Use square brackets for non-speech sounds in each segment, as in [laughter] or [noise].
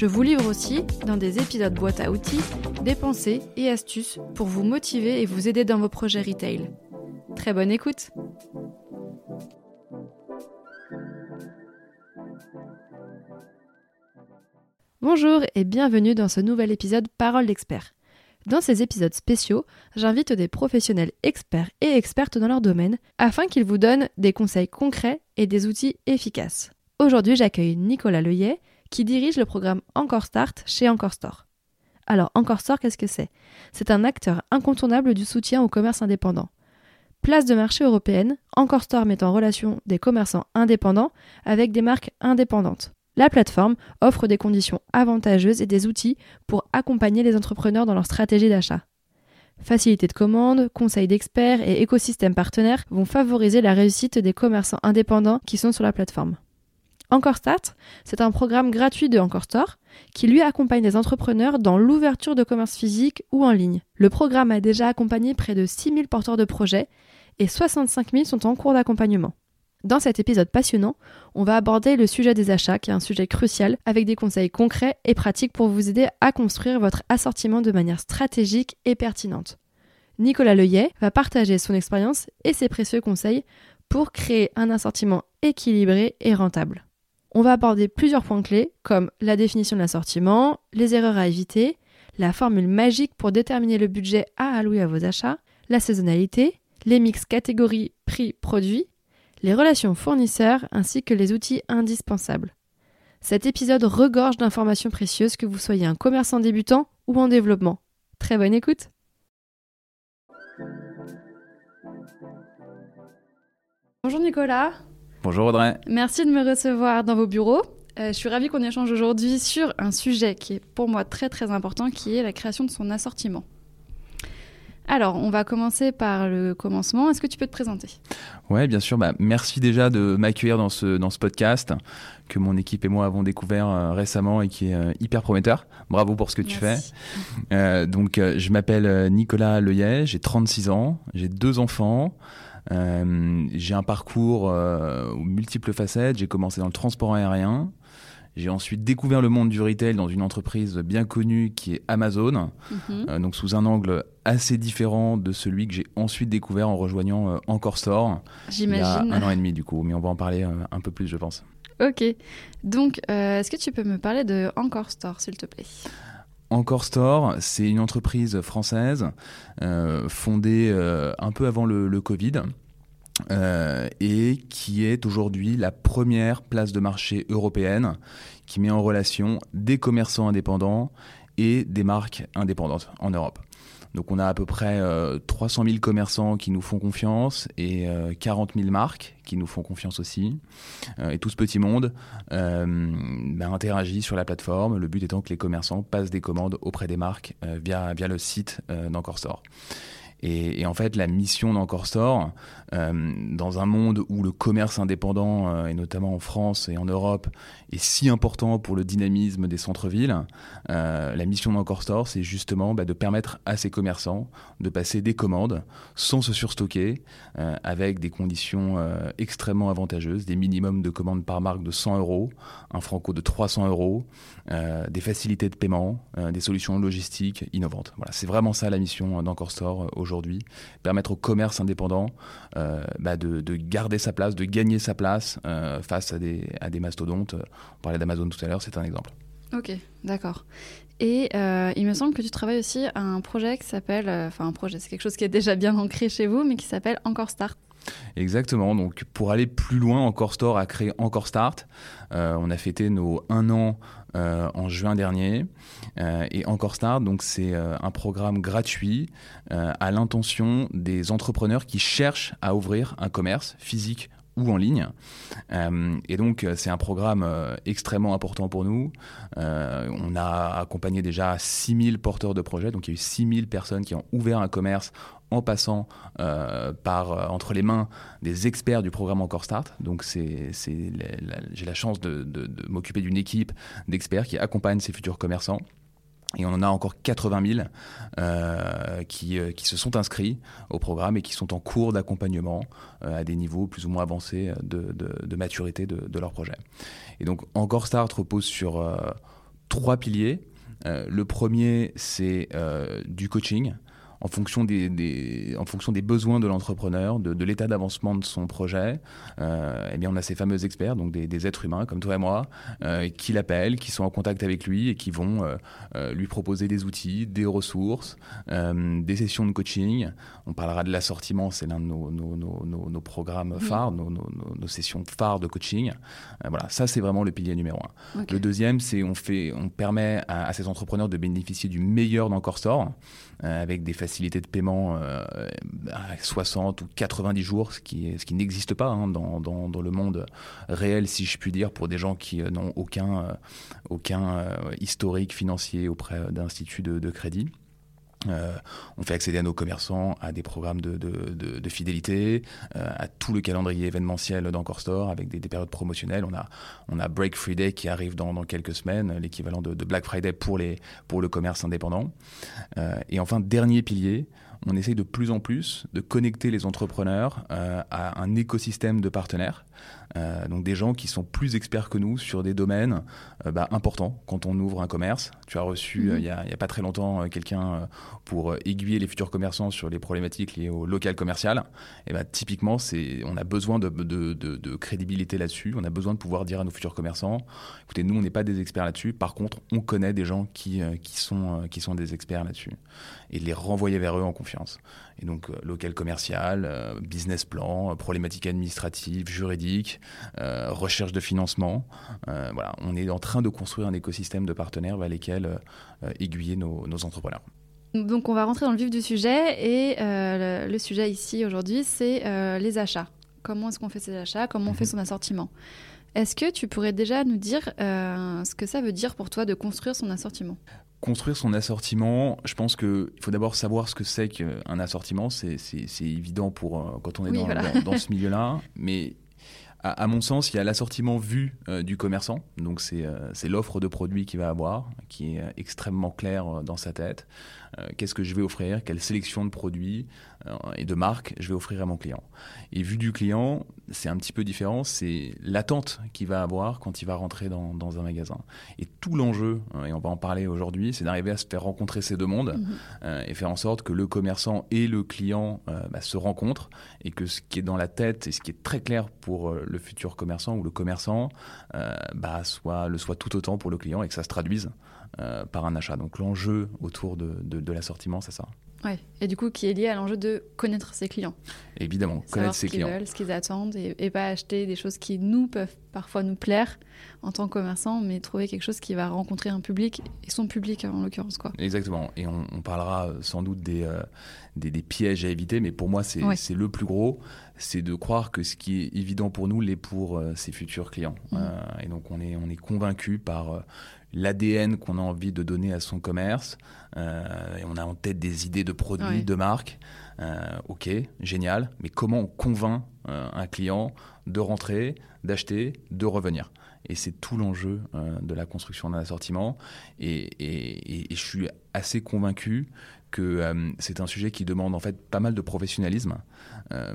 Je vous livre aussi, dans des épisodes boîte à outils, des pensées et astuces pour vous motiver et vous aider dans vos projets retail. Très bonne écoute Bonjour et bienvenue dans ce nouvel épisode Parole d'expert. Dans ces épisodes spéciaux, j'invite des professionnels experts et expertes dans leur domaine afin qu'ils vous donnent des conseils concrets et des outils efficaces. Aujourd'hui, j'accueille Nicolas Leuillet qui dirige le programme Encore Start chez Encore Store. Alors, Encore Store, qu'est-ce que c'est? C'est un acteur incontournable du soutien au commerce indépendant. Place de marché européenne, Encore Store met en relation des commerçants indépendants avec des marques indépendantes. La plateforme offre des conditions avantageuses et des outils pour accompagner les entrepreneurs dans leur stratégie d'achat. Facilité de commande, conseils d'experts et écosystèmes partenaires vont favoriser la réussite des commerçants indépendants qui sont sur la plateforme. Encore Start, c'est un programme gratuit de Encore Store qui lui accompagne les entrepreneurs dans l'ouverture de commerce physique ou en ligne. Le programme a déjà accompagné près de 6000 porteurs de projets et 65 000 sont en cours d'accompagnement. Dans cet épisode passionnant, on va aborder le sujet des achats, qui est un sujet crucial, avec des conseils concrets et pratiques pour vous aider à construire votre assortiment de manière stratégique et pertinente. Nicolas Leuillet va partager son expérience et ses précieux conseils pour créer un assortiment équilibré et rentable. On va aborder plusieurs points clés comme la définition de l'assortiment, les erreurs à éviter, la formule magique pour déterminer le budget à allouer à vos achats, la saisonnalité, les mix catégories prix-produits, les relations fournisseurs ainsi que les outils indispensables. Cet épisode regorge d'informations précieuses que vous soyez un commerçant débutant ou en développement. Très bonne écoute Bonjour Nicolas. Bonjour Audrey. Merci de me recevoir dans vos bureaux. Euh, je suis ravie qu'on échange aujourd'hui sur un sujet qui est pour moi très très important, qui est la création de son assortiment. Alors, on va commencer par le commencement. Est-ce que tu peux te présenter? Oui, bien sûr. Bah, merci déjà de m'accueillir dans ce, dans ce podcast que mon équipe et moi avons découvert euh, récemment et qui est euh, hyper prometteur. Bravo pour ce que tu fais. Euh, donc, je m'appelle Nicolas Leuillet, j'ai 36 ans, j'ai deux enfants. J'ai un parcours aux multiples facettes. J'ai commencé dans le transport aérien. J'ai ensuite découvert le monde du retail dans une entreprise bien connue qui est Amazon, mhm. euh, donc sous un angle assez différent de celui que j'ai ensuite découvert en rejoignant euh, Encore Store. Il y a un an et demi du coup, mais on va en parler euh, un peu plus, je pense. Ok. Donc, est-ce que tu peux me parler de Encore Store, s'il te plaît? Encore Store, c'est une entreprise française fondée un peu avant le, le Covid, euh, et qui est aujourd'hui la première place de marché européenne qui met en relation des commerçants indépendants et des marques indépendantes en Europe. Donc on a à peu près 300 euh, 000 commerçants qui nous font confiance et 40 euh, 000 marques qui nous font confiance aussi. et tout ce petit monde ben, interagit sur la plateforme, le but étant que les commerçants passent des commandes auprès des marques via, via le site d'Encore Store. Et, en fait, la mission d'Encore Store, euh, dans un monde où le commerce indépendant, euh, et notamment en France et en Europe, est si important pour le dynamisme des centres-villes, euh, la mission d'Encore Store, c'est justement bah, de permettre à ces commerçants de passer des commandes sans se surstocker, avec des conditions extrêmement avantageuses, des minimums de commandes par marque de 100 euros, un franco de 300 euros, des facilités de paiement, des solutions logistiques innovantes. Voilà, c'est vraiment ça la mission d'Encore Store aujourd'hui aujourd'hui, permettre au commerce indépendant euh, bah, de, garder sa place, de gagner sa place euh, face à des, à des mastodontes. On parlait d'Amazon tout à l'heure, c'est un exemple. Ok, d'accord. Et euh, il me semble que tu travailles aussi à un projet qui s'appelle, enfin un projet, c'est quelque chose qui est déjà bien ancré chez vous, mais qui s'appelle Encore Start. Exactement. Donc, pour aller plus loin, Encore Store a créé Encore Start. on a fêté nos un an euh, en juin dernier. Euh, et Encore Start, donc c'est euh, un programme gratuit à l'intention des entrepreneurs qui cherchent à ouvrir un commerce physique ou en ligne. et donc, c'est un programme extrêmement important pour nous. on a accompagné déjà 6000 porteurs de projets, donc il y a eu 6000 personnes qui ont ouvert un commerce en passant par entre les mains des experts du programme Encore Start. Donc j'ai la chance de m'occuper d'une équipe d'experts qui accompagnent ces futurs commerçants. Et on en a encore 80 000 euh, qui, euh, qui, se sont inscrits au programme et qui sont en cours d'accompagnement euh, à des niveaux plus ou moins avancés de, de, maturité de, de, leur projet. Et donc Encore Start repose sur trois piliers. le premier, c'est du coaching en fonction des, en fonction des besoins de l'entrepreneur, de, l'état d'avancement de son projet, euh, eh bien on a ces fameux experts, donc des, êtres humains comme toi et moi, euh, qui l'appellent, qui sont en contact avec lui et qui vont euh, lui proposer des outils, des ressources, des sessions de coaching. On parlera de l'assortiment, c'est l'un de nos, nos, nos, nos programmes phares, nos, sessions phares de coaching. voilà, ça c'est vraiment le pilier numéro un. Le deuxième, c'est on fait, on permet à, à, ces entrepreneurs de bénéficier du meilleur d'Encore Store avec des facilité de paiement euh, à 60 ou 90 jours, ce qui, ce qui n'existe pas hein, dans, dans, le monde réel, si je puis dire, pour des gens qui euh, n'ont aucun, euh, aucun historique financier auprès d'instituts de, de crédit. Euh, on fait accéder à nos commerçants à des programmes de, de, de, fidélité, euh, à tout le calendrier événementiel d'Encore Store avec des, des, périodes promotionnelles. On a, on a Break Friday qui arrive dans, dans quelques semaines, l'équivalent de, Black Friday pour, les, pour le commerce indépendant. Euh, et enfin, dernier pilier, on essaye de plus en plus de connecter les entrepreneurs à un écosystème de partenaires. Euh, donc des gens qui sont plus experts que nous sur des domaines euh, bah, importants quand on ouvre un commerce. Tu as reçu mhm. euh, il n'y a, a, pas très longtemps quelqu'un pour aiguiller les futurs commerçants sur les problématiques liées au local commercial. Et bah, typiquement, c'est, on a besoin de, de, de, de crédibilité là-dessus. On a besoin de pouvoir dire à nos futurs commerçants, écoutez, nous on n'est pas des experts là-dessus. Par contre, on connaît des gens qui, qui, sont, qui sont des experts là-dessus et de les renvoyer vers eux en confiance. Et donc local commercial, business plan, problématiques administratives, juridiques, euh, recherche de financement. Euh, voilà, on est en train de construire un écosystème de partenaires vers lesquels euh, aiguiller nos, entrepreneurs. Donc on va rentrer dans le vif du sujet et le, sujet ici aujourd'hui c'est les achats. Comment est-ce qu'on fait ses achats? Comment on fait mhm. son assortiment? Est-ce que tu pourrais déjà nous dire ce que ça veut dire pour toi de construire son assortiment? Construire son assortiment, je pense qu'il faut d'abord savoir ce que c'est qu'un assortiment. C'est évident pour quand on est dans, dans, ce [laughs] milieu-là, mais à, mon sens, il y a l'assortiment vu euh, du commerçant. Donc, euh, c'est l'offre de produits qu'il va avoir, qui est euh, extrêmement claire dans sa tête. Qu'est-ce que je vais offrir Quelle sélection de produits et de marques je vais offrir à mon client Et vu du client, c'est un petit peu différent. C'est l'attente qu'il va avoir quand il va rentrer dans, un magasin. Et tout l'enjeu, et on va en parler aujourd'hui, c'est d'arriver à se faire rencontrer ces deux mondes mhm. et faire en sorte que le commerçant et le client bah, se rencontrent et que ce qui est dans la tête et ce qui est très clair pour le futur commerçant ou le commerçant euh, bah, soit, le soit tout autant pour le client et que ça se traduise euh, par un achat. Donc l'enjeu autour de, de, l'assortiment, c'est ça. Ouais. Et du coup, qui est lié à l'enjeu de connaître ses clients. Évidemment, connaître ses clients. Ce qu'ils veulent, ce qu'ils attendent, et, pas acheter des choses qui nous peuvent parfois nous plaire en tant que commerçant, mais trouver quelque chose qui va rencontrer un public et son public en l'occurrence quoi. Exactement. Et on, parlera euh, sans doute des, des, des, pièges à éviter, mais pour moi c'est le plus gros c'est de croire que ce qui est évident pour nous l'est pour euh, ses futurs clients. Mmh. Euh, et donc on est, on est convaincu par euh, l'ADN qu'on a envie de donner à son commerce. et on a en tête des idées de produits, de marques. Ok, génial. Mais comment on convainc un client de rentrer, d'acheter, de revenir? Et c'est tout l'enjeu de la construction d'un assortiment. Et, et, je suis assez convaincu que euh, c'est un sujet qui demande en fait pas mal de professionnalisme. Euh,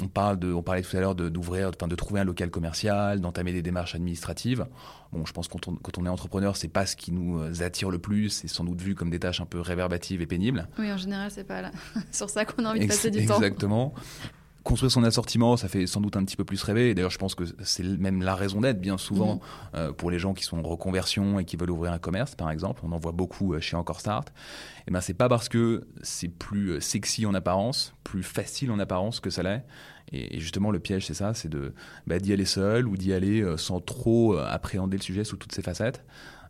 on, parle de, on parlait tout à l'heure d'ouvrir, de, de, trouver un local commercial, d'entamer des démarches administratives. Bon, je pense que quand on, quand on est entrepreneur, c'est pas ce qui nous euh, attire le plus. C'est sans doute vu comme des tâches un peu réverbatives et pénibles. Oui, en général, c'est pas là. [laughs] sur ça qu'on a envie de passer du temps. Exactement construire son assortiment, ça fait sans doute un petit peu plus rêver. D'ailleurs, je pense que c'est même la raison d'être, bien souvent, mhm. euh, pour les gens qui sont en reconversion et qui veulent ouvrir un commerce, par exemple. On en voit beaucoup euh, chez Encore Start. Et eh ben, c'est pas parce que c'est plus euh, sexy en apparence, plus facile en apparence que ça l'est. Et, justement, le piège, c'est ça, c'est de bah, d'y aller seul ou d'y aller sans trop appréhender le sujet sous toutes ses facettes.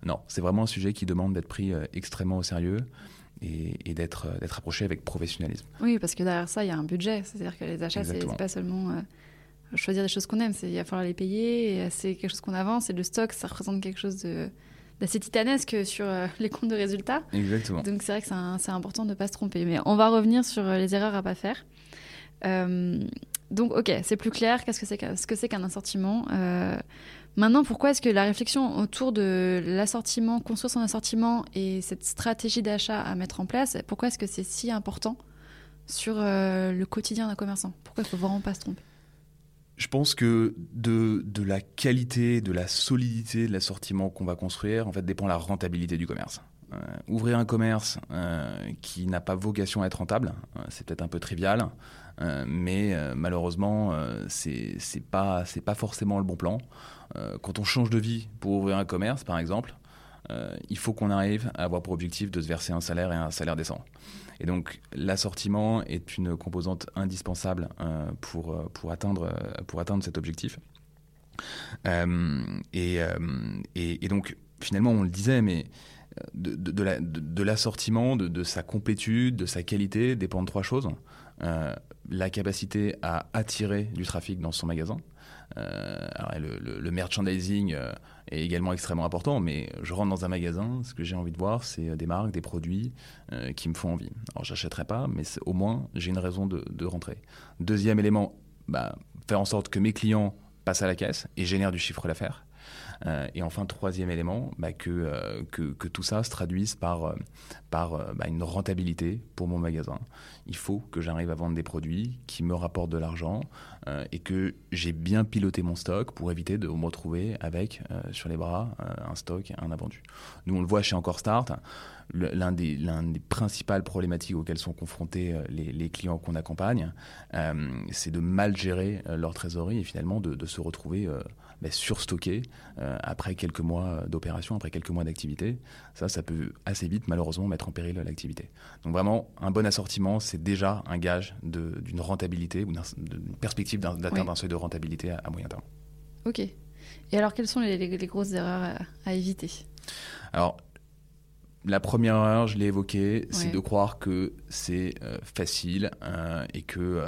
Non, c'est vraiment un sujet qui demande d'être pris extrêmement au sérieux et, d'être d'être approché avec professionnalisme. Oui, parce que derrière ça, il y a un budget. C'est-à-dire que les achats, c'est pas seulement choisir des choses qu'on aime. Il va falloir les payer. C'est quelque chose qu'on avance. Et le stock, ça représente quelque chose d'assez titanesque sur [laughs] les comptes de résultats. Exactement. Donc c'est vrai que c'est important de ne pas se tromper. Mais on va revenir sur les erreurs à pas faire. donc ok, c'est plus clair. Qu'est-ce que c'est ce que c'est qu'un assortiment? Maintenant, pourquoi est-ce que la réflexion autour de l'assortiment, construire son assortiment et cette stratégie d'achat à mettre en place, pourquoi est-ce que c'est si important sur euh, le quotidien d'un commerçant? Pourquoi il faut vraiment pas se tromper? Je pense que de, de, la qualité, de la solidité de l'assortiment qu'on va construire, en fait, dépend la rentabilité du commerce. Euh, ouvrir un commerce euh, qui n'a pas vocation à être rentable, c'est peut-être un peu trivial, mais malheureusement, c'est pas pas forcément le bon plan. quand on change de vie pour ouvrir un commerce, par exemple, il faut qu'on arrive à avoir pour objectif de se verser un salaire et un salaire décent. Et donc l'assortiment est une composante indispensable euh, pour, euh, pour, atteindre, euh, pour atteindre cet objectif. Et, et, donc finalement on le disait, mais de, de, l'assortiment, de, de, sa complétude, de sa qualité dépendent trois choses. La capacité à attirer du trafic dans son magasin, euh, le, merchandising euh, est également extrêmement important, mais je rentre dans un magasin, ce que j'ai envie de voir, c'est euh, des marques, des produits qui me font envie. Alors, j'achèterai pas, mais au moins, j'ai une raison de, rentrer. Deuxième élément, bah, faire en sorte que mes clients passent à la caisse et génèrent du chiffre d'affaires. Euh, et enfin, troisième élément, bah, euh, que, que, tout ça se traduise par, euh, par bah, une rentabilité pour mon magasin. Il faut que j'arrive à vendre des produits qui me rapportent de l'argent et que j'ai bien piloté mon stock pour éviter de me retrouver avec sur les bras un stock, un invendu. Nous, on le voit chez Encore Start l'un des, des principales problématiques auxquelles sont confrontés les, clients qu'on accompagne, c'est de mal gérer leur trésorerie et finalement de, de se retrouver ben, surstocké euh, après quelques mois d'opération, après quelques mois d'activité. Ça, ça peut assez vite, malheureusement, mettre en péril l'activité. Donc vraiment, un bon assortiment, c'est déjà un gage d'une rentabilité ou d'une perspective d'atteindre un seuil de rentabilité à, moyen terme. Ok. Et alors, quelles sont les, grosses erreurs à, éviter? Alors, la première erreur, je l'ai évoqué, c'est de croire que c'est euh, facile euh, et que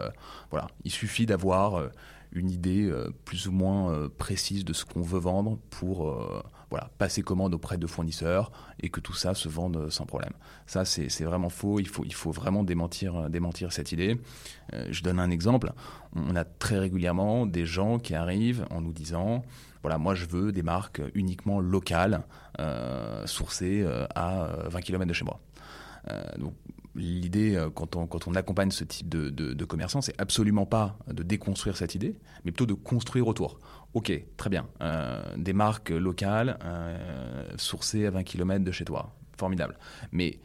voilà, il suffit d'avoir une idée euh, plus ou moins euh, précise de ce qu'on veut vendre pour euh, voilà, passer commande auprès de fournisseurs et que tout ça se vende sans problème. Ça, c'est vraiment faux. Il faut, il faut vraiment démentir, démentir cette idée. je donne un exemple. On a très régulièrement des gens qui arrivent en nous disant voilà, moi je veux des marques uniquement locales, sourcées à 20 km de chez moi. donc l'idée, euh, quand on, quand on accompagne ce type de, de, commerçants, c'est absolument pas de déconstruire cette idée, mais plutôt de construire autour. Ok, très bien. Euh, des marques locales euh, sourcées à 20 km de chez toi. Formidable. Mais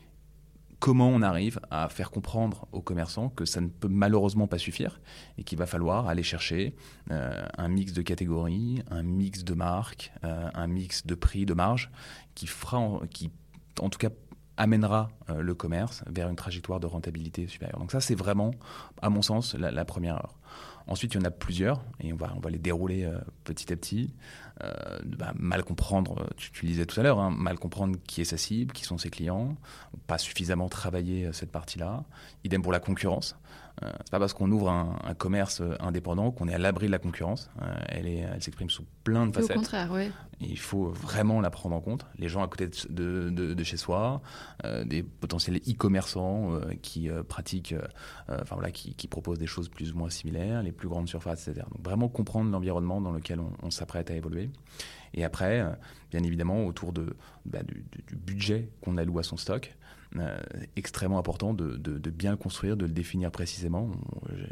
comment on arrive à faire comprendre aux commerçants que ça ne peut malheureusement pas suffire et qu'il va falloir aller chercher un mix de catégories, un mix de marques, un mix de prix, de marge, qui fera, qui en tout cas amènera euh, le commerce vers une trajectoire de rentabilité supérieure. Donc ça, c'est vraiment, à mon sens, la, première heure. Ensuite, il y en a plusieurs, et on va, les dérouler euh, petit à petit. Euh, bah, mal comprendre, tu, tu le disais tout à l'heure, hein, mal comprendre qui est sa cible, qui sont ses clients, pas suffisamment travailler cette partie-là. Idem pour la concurrence. Euh, c'est pas parce qu'on ouvre un, commerce indépendant qu'on est à l'abri de la concurrence. Euh, elle, est, elle s'exprime sous plein de facettes. Au contraire, oui. Il faut vraiment la prendre en compte. Les gens à côté de, de, chez soi, euh, des potentiels e-commerçants qui pratiquent, enfin voilà, qui, qui, proposent des choses plus ou moins similaires, les plus grandes surfaces, etc. Donc vraiment comprendre l'environnement dans lequel on, s'apprête à évoluer. Et après, bien évidemment, autour de, bah, du, du, budget qu'on alloue à son stock, euh, extrêmement important de, bien le construire, de le définir précisément.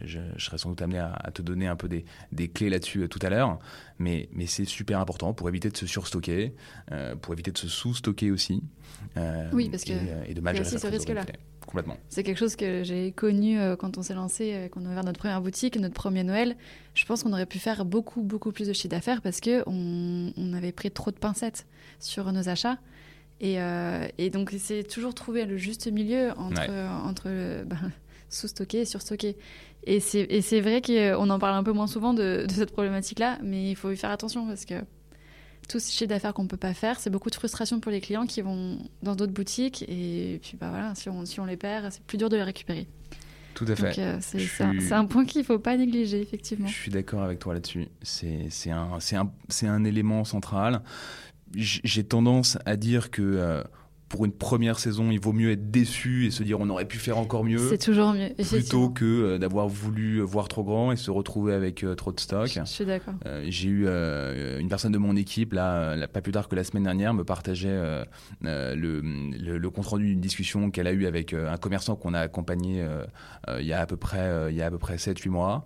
Je, serais sans doute amené à, te donner un peu des, clés là-dessus euh, tout à l'heure, mais, c'est super important pour éviter de se surstocker, euh, pour éviter de se sous-stocker aussi. oui, parce que et, de mal gérer ce risque-là. Complètement. C'est quelque chose que j'ai connu quand on s'est lancé, quand on a ouvert notre première boutique, notre premier Noël. Je pense qu'on aurait pu faire beaucoup, beaucoup plus de chiffre d'affaires parce qu'on on avait pris trop de pincettes sur nos achats. Euh, et, donc, c'est toujours trouver le juste milieu entre, entre [laughs] ben, sous-stocker et surstocker. Et c'est vrai qu'on en parle un peu moins souvent de, cette problématique-là, mais il faut y faire attention parce que tout ce chiffre d'affaires qu'on ne peut pas faire, c'est beaucoup de frustration pour les clients qui vont dans d'autres boutiques. Et puis, bah voilà, si on, si on les perd, c'est plus dur de les récupérer. Tout à fait. c'est un, point qu'il ne faut pas négliger, effectivement. Je suis d'accord avec toi là-dessus. C'est un, un, un élément central. J'ai tendance à dire que pour une première saison, il vaut mieux être déçu et se dire on aurait pu faire encore mieux. C'est toujours mieux. Plutôt que euh, d'avoir voulu voir trop grand et se retrouver avec euh, trop de stock. Je, suis d'accord. Euh, j'ai eu une personne de mon équipe, là, pas plus tard que la semaine dernière, me partageait le, le, compte rendu d'une discussion qu'elle a eue avec un commerçant qu'on a accompagné il y a à peu près, il y a à peu près 7-8 mois.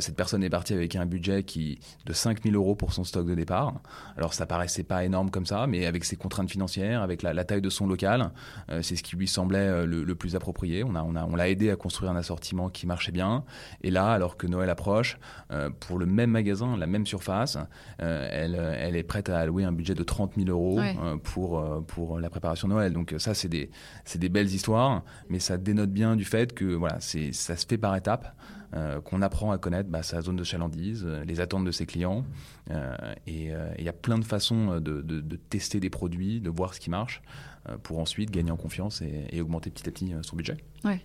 cette personne est partie avec un budget qui, de 5000 euros pour son stock de départ. Alors ça paraissait pas énorme comme ça, mais avec ses contraintes financières, avec la, la taille de son local. Euh, c'est ce qui lui semblait euh, le, plus approprié. On, a, on, a, on l'a aidé à construire un assortiment qui marchait bien. Et là, alors que Noël approche, euh, pour le même magasin, la même surface, elle, elle est prête à allouer un budget de 30 000 euros pour, pour la préparation de Noël. Donc ça, c'est des, des belles histoires, mais ça dénote bien du fait que voilà, ça se fait par étapes. qu'on apprend à connaître bah, sa zone de chalandise, les attentes de ses clients. et il y a plein de façons de, de, de, tester des produits, de voir ce qui marche. Euh, pour ensuite gagner en confiance et, augmenter petit à petit euh, son budget. Ouais.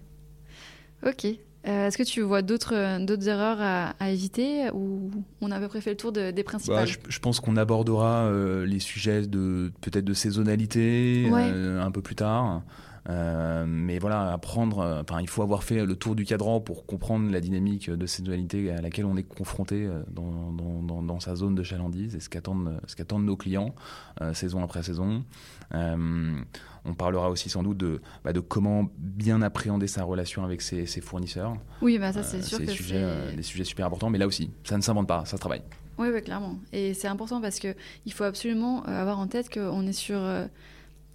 Ok. Euh, est-ce que tu vois d'autres, d'autres erreurs à, éviter ou on a à peu près fait le tour des principales? bah, je, pense qu'on abordera les sujets de peut-être de saisonnalité un peu plus tard. Euh, mais voilà, apprendre, euh, enfin, il faut avoir fait le tour du cadran pour comprendre la dynamique de saisonnalité à laquelle on est confronté euh, dans, dans, dans, sa zone de chalandise et ce qu'attendent, ce qu'attendent nos clients saison après saison. on parlera aussi sans doute de, bah, de comment bien appréhender sa relation avec ses, ses fournisseurs. Oui, bah ça c'est sûr que c'est des sujets super importants, mais là aussi, ça ne s'invente pas, ça se travaille. Oui, oui, clairement. Et c'est important parce qu'il faut absolument avoir en tête qu'on est sur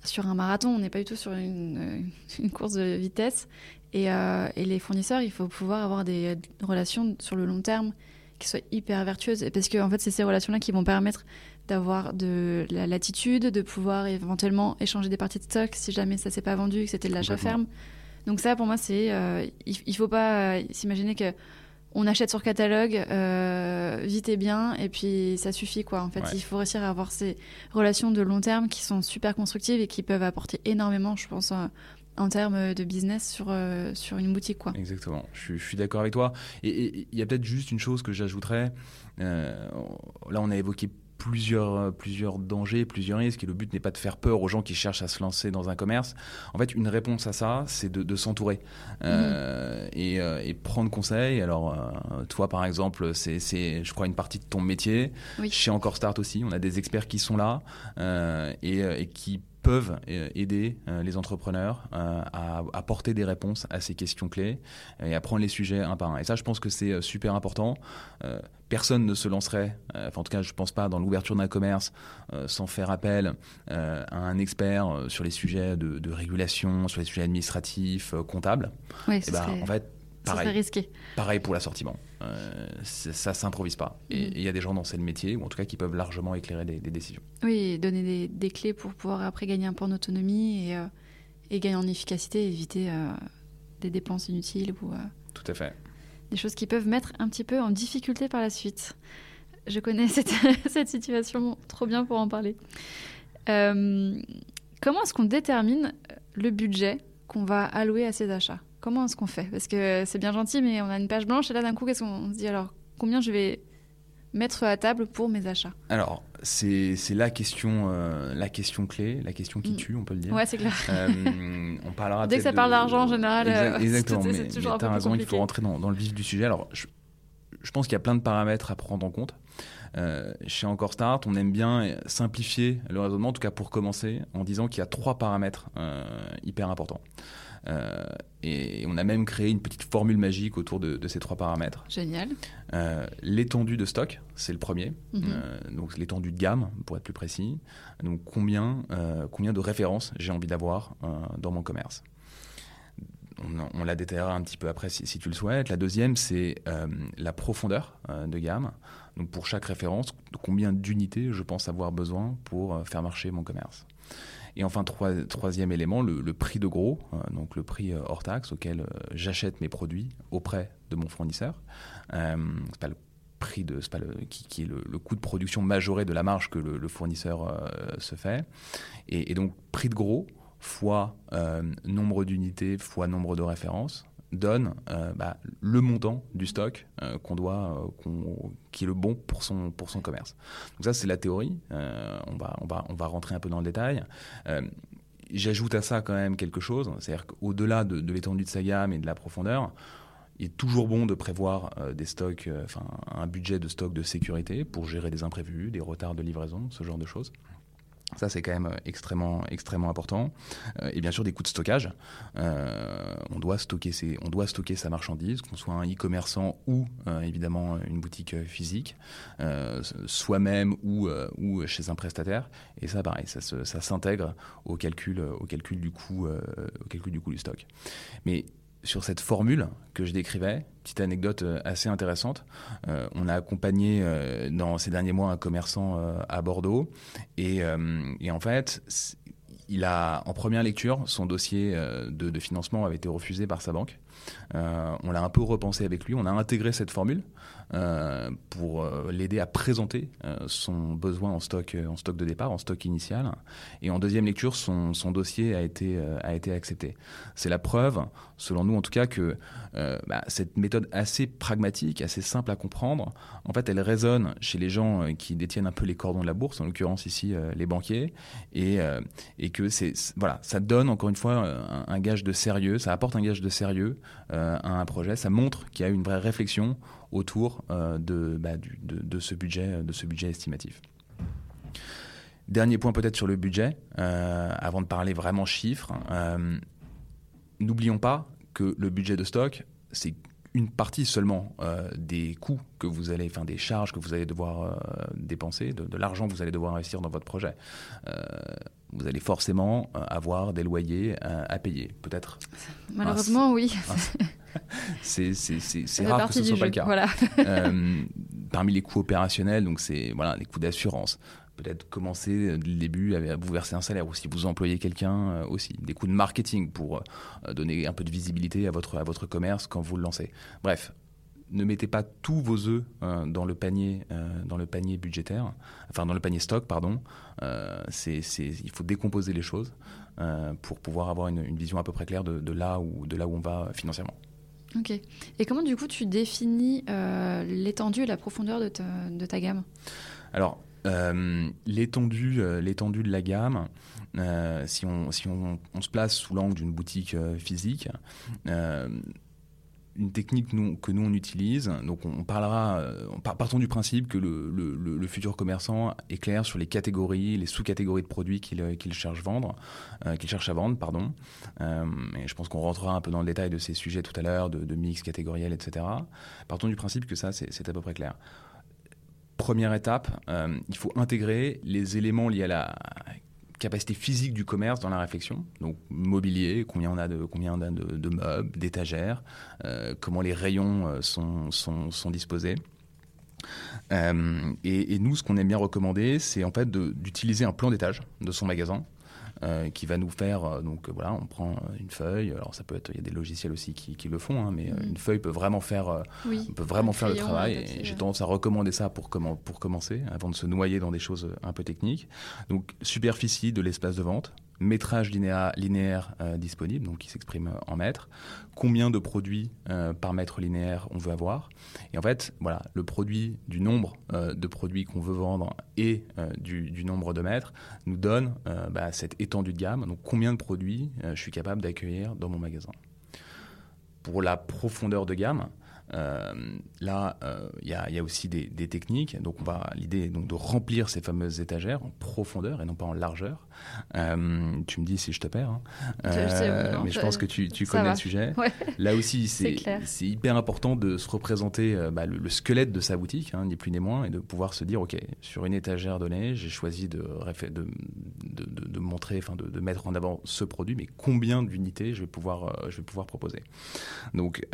sur un marathon, on n'est pas du tout sur une, course de vitesse. Euh, et, les fournisseurs, il faut pouvoir avoir des relations sur le long terme qui soient hyper vertueuses. Parce que en fait, c'est ces relations-là qui vont permettre d'avoir de la latitude, de pouvoir éventuellement échanger des parties de stock si jamais ça s'est pas vendu, que c'était de l'achat ferme. Donc ça, pour moi, c'est euh, il, ne faut pas euh, s'imaginer que on achète sur catalogue, euh, vite et bien, et puis ça suffit quoi. En fait, il faut réussir à avoir ces relations de long terme qui sont super constructives et qui peuvent apporter énormément, je pense, en termes de business sur, euh, sur une boutique quoi. Exactement, je, suis d'accord avec toi. Et il y a peut-être juste une chose que j'ajouterais. Euh, là, on a évoqué plusieurs, euh, plusieurs dangers, plusieurs risques. Et le but n'est pas de faire peur aux gens qui cherchent à se lancer dans un commerce. En fait, une réponse à ça, c'est de, s'entourer euh, et, euh, et, prendre conseil. Alors, toi, par exemple, c'est, je crois, une partie de ton métier. Chez Encore Start aussi, on a des experts qui sont là et, et qui peuvent aider les entrepreneurs à apporter des réponses à ces questions clés et à prendre les sujets un par un. Et ça, je pense que c'est super important personne ne se lancerait, euh, enfin, en tout cas je ne pense pas dans l'ouverture d'un commerce, euh, sans faire appel euh, à un expert sur les sujets de, régulation, sur les sujets administratifs, comptables. Oui, eh ben, en fait, pareil, risqué. pareil pour l'assortiment. ça s'improvise pas. Et mm. il y a des gens dans ce métier, ou en tout cas qui peuvent largement éclairer des, décisions. Oui, donner des, clés pour pouvoir après gagner un peu en autonomie et, et gagner en efficacité, éviter des dépenses inutiles. Ou, Tout à fait des choses qui peuvent mettre un petit peu en difficulté par la suite. Je connais cette, [laughs] cette situation trop bien pour en parler. Euh, comment est-ce qu'on détermine le budget qu'on va allouer à ces achats? Comment est-ce qu'on fait? Parce que c'est bien gentil, mais on a une page blanche et là d'un coup, qu'est-ce qu'on se dit alors Combien je vais mettre à table pour mes achats? Alors, c'est la question, euh, la question clé, la question qui mm. tue, on peut le dire. Ouais, c'est clair. Euh, [laughs] on parlera Dès que ça parle d'argent, en général, euh, [laughs] exactement. mais, tu as raison, il faut rentrer dans, le vif du sujet. Alors, je, pense qu'il y a plein de paramètres à prendre en compte. chez Encore Start, on aime bien simplifier le raisonnement, en tout cas pour commencer, en disant qu'il y a trois paramètres hyper importants. Euh, et on a même créé une petite formule magique autour de, ces trois paramètres. Génial. Euh, l'étendue de stock, c'est le premier. Mhm. Euh, donc l'étendue de gamme, pour être plus précis. Donc combien, combien de références j'ai envie d'avoir dans mon commerce? On, la détaillera un petit peu après si, si tu le souhaites. La deuxième, c'est la profondeur de gamme. Donc pour chaque référence, combien d'unités je pense avoir besoin pour faire marcher mon commerce? Et enfin, troisième élément, le, prix de gros, euh, donc le prix euh, hors taxe auquel euh, j'achète mes produits auprès de mon fournisseur. Euh, c'est pas le prix de, pas qui, est le, coût de production majoré de la marge que le, fournisseur se fait. Et, donc, prix de gros fois nombre d'unités fois nombre de références donne bah, le montant du stock qu'on doit, qui est le bon pour son, pour son commerce. Donc ça, c'est la théorie. on, va, on, va, on va rentrer un peu dans le détail. J'ajoute à ça quand même quelque chose, c'est-à-dire qu'au-delà de, de l'étendue de sa gamme et de la profondeur, il est toujours bon de prévoir euh, des stocks, euh, enfin un budget de stock de sécurité pour gérer des imprévus, des retards de livraison, ce genre de choses. Ça, c'est quand même euh, extrêmement, extrêmement important. et bien sûr, des coûts de stockage. on, doit stocker on doit stocker sa marchandise, qu'on soit un e-commerçant ou évidemment une boutique physique, soi-même ou, ou chez un prestataire. Et ça, pareil, ça, ça s'intègre au calcul, au calcul du coût, au calcul du coût du stock. Mais sur cette formule que je décrivais, petite anecdote euh, assez intéressante. Euh, on a accompagné euh, dans ces derniers mois un commerçant à Bordeaux et, en fait, il a en première lecture son dossier de, financement avait été refusé par sa banque. on l'a un peu repensé avec lui, on a intégré cette formule pour euh, l'aider à présenter euh, son besoin en stock, en stock de départ, en stock initial. Et en deuxième lecture, son, son dossier a été, a été accepté. C'est la preuve, selon nous en tout cas, que bah, cette méthode assez pragmatique, assez simple à comprendre, en fait, elle résonne chez les gens qui détiennent un peu les cordons de la bourse, en l'occurrence ici les banquiers, et, et que c'est voilà, ça donne encore une fois un, un, gage de sérieux, ça apporte un gage de sérieux à un projet, ça montre qu'il y a une vraie réflexion autour euh, bah, de, ce budget, de ce budget estimatif. Dernier point peut-être sur le budget, euh, avant de parler vraiment chiffres. Euh, n'oublions pas que le budget de stock, c'est une partie seulement des coûts que vous allez, enfin des charges que vous allez devoir dépenser, de, l'argent que vous allez devoir investir dans votre projet. vous allez forcément avoir des loyers à payer, peut-être. Malheureusement, oui. [laughs] c'est rare que ce soit pas le cas. [laughs] Euh, parmi les coûts opérationnels, donc c'est voilà, les coûts d'assurance. Peut-être commencer dès le début à vous verser un salaire ou si vous employez quelqu'un euh, aussi. Des coûts de marketing pour euh, donner un peu de visibilité à votre, à votre commerce quand vous le lancez. Bref, ne mettez pas tous vos œufs dans le panier dans le panier budgétaire, enfin dans le panier stock pardon. il faut décomposer les choses pour pouvoir avoir une, vision à peu près claire de, de, là où de là où on va financièrement. Ok. Et comment du coup tu définis euh, l'étendue et la profondeur de ta, de ta gamme? Alors, euh, l'étendue, euh, l'étendue de la gamme, si, on, si on, se place sous l'angle d'une boutique physique, une technique que nous on utilise. Donc on parlera, euh, partons du principe que le, futur commerçant est clair sur les catégories, les sous-catégories de produits qu'il euh, cherche vendre, euh, qu'il cherche à vendre, pardon. et je pense qu'on rentrera un peu dans le détail de ces sujets tout à l'heure, de, mix catégoriel, etc. Partons du principe que ça c'est à peu près clair. Première étape, il faut intégrer les éléments liés à la capacité physique du commerce dans la réflexion. Donc mobilier, combien on a de, combien a de, meubles, d'étagères, euh, comment les rayons euh, sont, sont, sont disposés. Euh, et, et, nous, ce qu'on aime bien recommander, c'est en fait d'utiliser un plan d'étage de son magasin euh, qui va nous faire euh, donc euh, voilà on prend une feuille. Alors ça peut être il y a des logiciels aussi qui, qui le font hein, mais mm. une feuille peut vraiment faire peut vraiment faire le travail. et j'ai tendance à recommander ça pour comment pour commencer avant de se noyer dans des choses un peu techniques. Donc superficie de l'espace de vente métrage linéaire euh, disponible, donc qui s'exprime en mètres, combien de produits euh, par mètre linéaire on veut avoir. Et en fait, voilà, le produit du nombre euh, de produits qu'on veut vendre et du, nombre de mètres nous donne bah, cette étendue de gamme, donc combien de produits je suis capable d'accueillir dans mon magasin? Pour la profondeur de gamme, euh, là, euh, il y, a aussi des, techniques. Donc, on va l'idée donc de remplir ces fameuses étagères en profondeur et non pas en largeur. Euh, tu me dis si je te perds, hein. mais je pense que tu, connais le sujet. Là aussi, [laughs] c'est hyper important de se représenter bah, le, squelette de sa boutique, hein, ni plus ni moins, et de pouvoir se dire, ok, sur une étagère donnée, j'ai choisi de, de, de, montrer, enfin de, mettre en avant ce produit, mais combien d'unités je vais pouvoir, je vais pouvoir proposer. Donc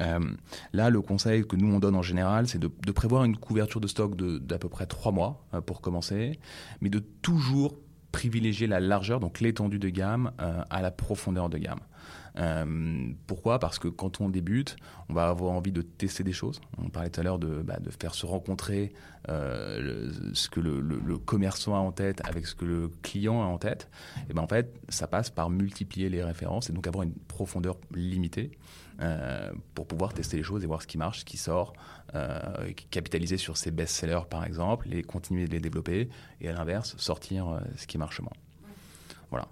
là, le conseil que nous on donne en général, c'est de, prévoir une couverture de stock d'à peu près trois mois euh, pour commencer, mais de toujours privilégier la largeur, donc l'étendue de gamme, euh, à la profondeur de gamme. pourquoi? Parce que quand on débute, on va avoir envie de tester des choses. On parlait tout à l'heure de, bah, faire se rencontrer ce que le, le, commerçant a en tête avec ce que le client a en tête. Et ben en fait, ça passe par multiplier les références et donc avoir une profondeur limitée. Euh, pour pouvoir tester les choses et voir ce qui marche, ce qui sort, euh, capitaliser sur ces best-sellers par exemple, et continuer de les développer, et à l'inverse, sortir euh, ce qui marche moins. Voilà.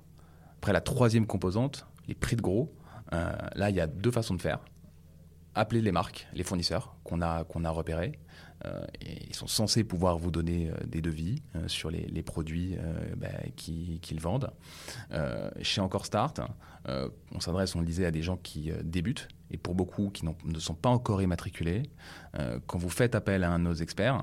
Après, la troisième composante, les prix de gros, là, il y a deux façons de faire. Appeler les marques, les fournisseurs qu'on a, qu'on a repérés, ils sont censés pouvoir vous donner des devis sur les, les produits bah, qu'ils vendent. chez Encore Start, on s'adresse, on le disait, à des gens qui débutent, et pour beaucoup qui ne sont pas encore immatriculés, euh, quand vous faites appel à un de nos experts,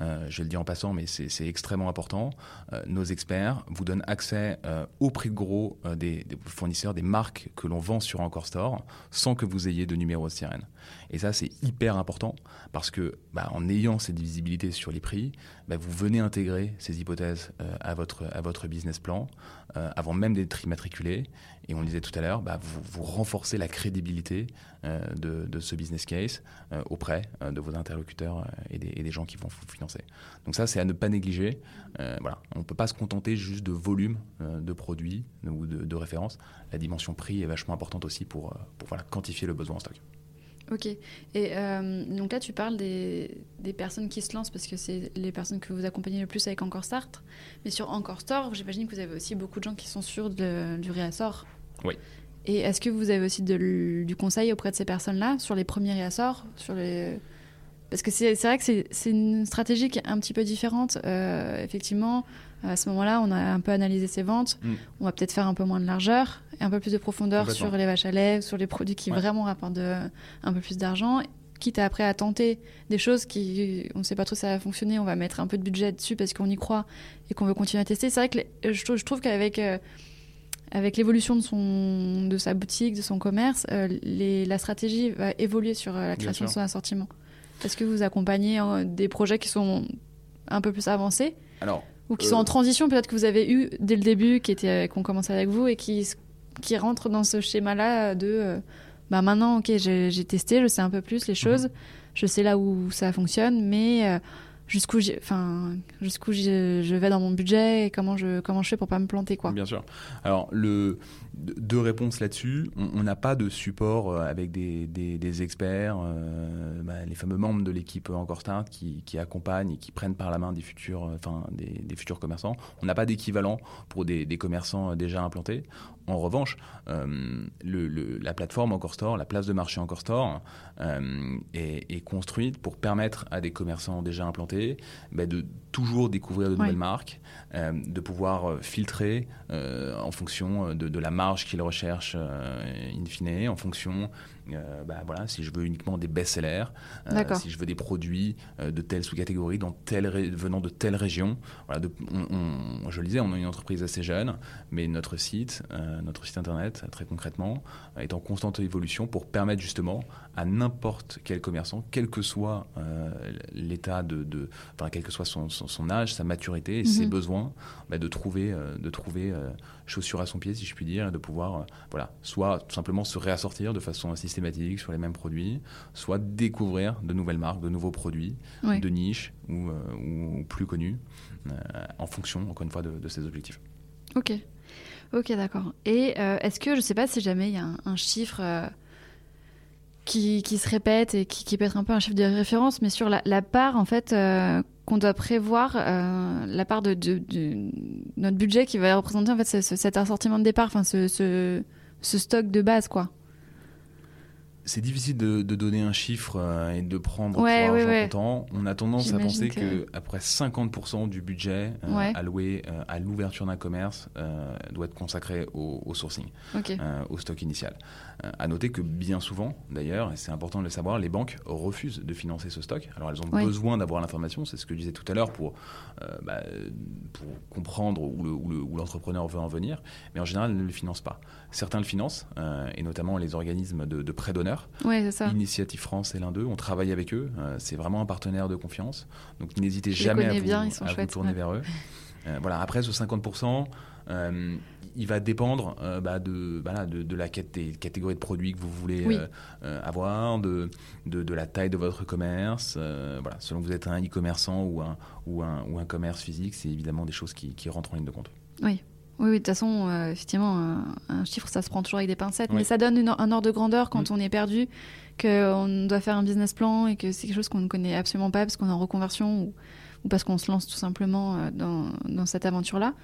euh, je le dire en passant, mais c'est extrêmement important, euh, nos experts vous donnent accès au prix gros des, fournisseurs, des marques que l'on vend sur Encore Store, sans que vous ayez de numéro de sirène. Et ça, c'est hyper important, parce que bah, en ayant cette visibilité sur les prix, bah, vous venez intégrer ces hypothèses à, votre, à votre business plan, avant même d'être immatriculé, et on le disait tout à l'heure, bah, vous, vous, renforcez la crédibilité euh, de, ce business case euh, auprès euh, de vos interlocuteurs et des, gens qui vont vous financer. Donc ça, c'est à ne pas négliger. voilà. On ne peut pas se contenter juste de volume de produits ou de, de références. La dimension prix est vachement importante aussi pour, pour voilà, quantifier le besoin en stock. Ok. Et donc là, tu parles des, des, personnes qui se lancent parce que c'est les personnes que vous accompagnez le plus avec Encore Start. Mais sur Encore Store, j'imagine que vous avez aussi beaucoup de gens qui sont sûrs de, du réassort. Oui. Et est-ce que vous avez aussi du conseil auprès de ces personnes-là sur les premiers réassorts sur les... Parce que c'est vrai que c'est une stratégie qui est un petit peu différente. Euh, effectivement, à ce moment-là, on a un peu analysé ses ventes. Mm. On va peut-être faire un peu moins de largeur et un peu plus de profondeur sur les vaches à lait, sur les produits qui vraiment rapportent un peu plus d'argent. Quitte à, après à tenter des choses qui, on ne sait pas trop si ça va fonctionner, on va mettre un peu de budget dessus parce qu'on y croit et qu'on veut continuer à tester. C'est vrai que je, trouve qu'avec... Euh, avec l'évolution de, son, de sa boutique, de son commerce, euh, les, la stratégie va évoluer sur la création de son assortiment. Est-ce que vous accompagnez euh, des projets qui sont un peu plus avancés Alors, Ou qui sont en transition, peut-être que vous avez eu dès le début, qui était, qu'on commence avec vous et qui, qui rentrent dans ce schéma-là de bah maintenant, ok, j'ai testé, je sais un peu plus les mhm. choses, je sais là où ça fonctionne, mais jusqu'où enfin jusqu'où je vais dans mon budget et comment je comment je fais pour pas me planter quoi. Bien sûr. Alors le deux réponses là-dessus. On n'a pas de support euh, avec des, des, experts, euh, bah, les fameux membres de l'équipe Encore Start qui, qui, accompagnent et qui prennent par la main des futurs, euh, enfin des, des futurs commerçants. On n'a pas d'équivalent pour des, commerçants déjà implantés. En revanche, le, la plateforme Encore Store, la place de marché Encore Store, est, est, construite pour permettre à des commerçants déjà implantés bah, de toujours découvrir de nouvelles marques, de pouvoir filtrer en fonction de, de la marque qu'ils recherchent euh, in fine en fonction euh, bah, voilà, si je veux uniquement des best-sellers, euh, si je veux des produits de telle sous-catégorie dans telle venant de telle région. Voilà, je le disais, on est une entreprise assez jeune, mais notre site, notre site internet, très concrètement, est en constante évolution pour permettre justement à n'importe quel commerçant, quel que soit l'état de, de, enfin, quel que soit son, son, âge, sa maturité et ses mhm. besoins, bah, de trouver, de trouver chaussure à son pied, si je puis dire, de pouvoir, euh, voilà, soit tout simplement se réassortir de façon systématique sur les mêmes produits, soit découvrir de nouvelles marques, de nouveaux produits, de niche ou, euh, ou plus connus, euh, en fonction, encore une fois, de, ces objectifs. Ok, ok, d'accord. Et est-ce que, je ne sais pas si jamais il y a un, chiffre qui, qui, se répète et qui, qui, peut être un peu un chiffre de référence, mais sur la, la part, en fait, qu'on doit prévoir euh, la part de, notre budget qui va représenter en fait cet assortiment de départ, enfin ce, ce, stock de base quoi c'est difficile de, donner un chiffre euh, et de prendre ouais, tout l'argent comptant. On a tendance à penser que... après 50% du budget euh, alloué euh, à l'ouverture d'un commerce doit être consacré au, sourcing, au stock initial. À noter que bien souvent, d'ailleurs, et c'est important de le savoir, les banques refusent de financer ce stock. Alors elles ont besoin d'avoir l'information, c'est ce que je disais tout à l'heure, pour, bah, pour comprendre où l'entrepreneur veut en venir, mais en général, elles ne le financent pas. Certains le financent, et notamment les organismes de, de prêt d'honneur ça. Initiative France est l'un d'eux. On travaille avec eux. Euh, c'est vraiment un partenaire de confiance. Donc n'hésitez jamais à vous, bien, tourner ouais. vers eux. Euh, voilà. Après, ce 50%, euh, il va dépendre euh, bah, de, de, de la cat- des catégories de produits que vous voulez Oui. euh, euh, avoir, de, de, de la taille de votre commerce. voilà. Selon que vous êtes un e-commerçant ou un, ou, un, ou un commerce physique, c'est évidemment des choses qui, qui rentrent en ligne de compte. Oui, oui, de toute façon, euh, effectivement, un, un chiffre, ça se prend toujours avec des pincettes, Oui. mais ça donne une- un ordre de grandeur quand Mm. on est perdu, qu'on doit faire un business plan et que c'est quelque chose qu'on ne connaît absolument pas parce qu'on est en reconversion ou, ou parce qu'on se lance tout simplement dans, dans cette aventure-là.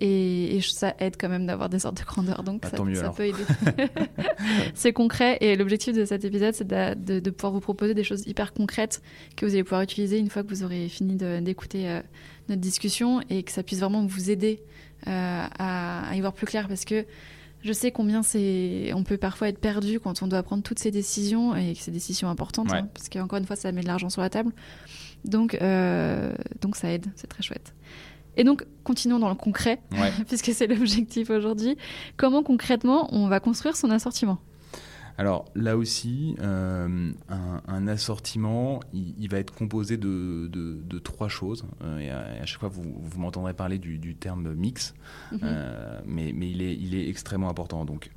Et, et ça aide quand même d'avoir des ordres de grandeur, donc Bah, ça, mieux peut aider. [laughs] c'est concret et l'objectif de cet épisode, c'est de, de- de pouvoir vous proposer des choses hyper concrètes que vous allez pouvoir utiliser une fois que vous aurez fini d'écouter euh, notre discussion et que ça puisse vraiment vous aider euh, à, à y voir plus clair parce que je sais combien c'est on peut parfois être perdu quand on doit prendre toutes ces décisions et que ces décisions importantes Ouais. hein, parce qu'encore une fois ça met de l'argent sur la table donc euh, donc ça aide c'est très chouette et donc continuons dans le concret Ouais. [laughs] puisque c'est l'objectif aujourd'hui comment concrètement on va construire son assortiment? Alors là aussi, euh, un, un assortiment, il, il va être composé de, de- de trois choses. Euh, et, à, chaque fois, vous, vous m'entendrez parler du, du terme mix, Mhm. Euh, mais, mais il, est, il est extrêmement important. Donc,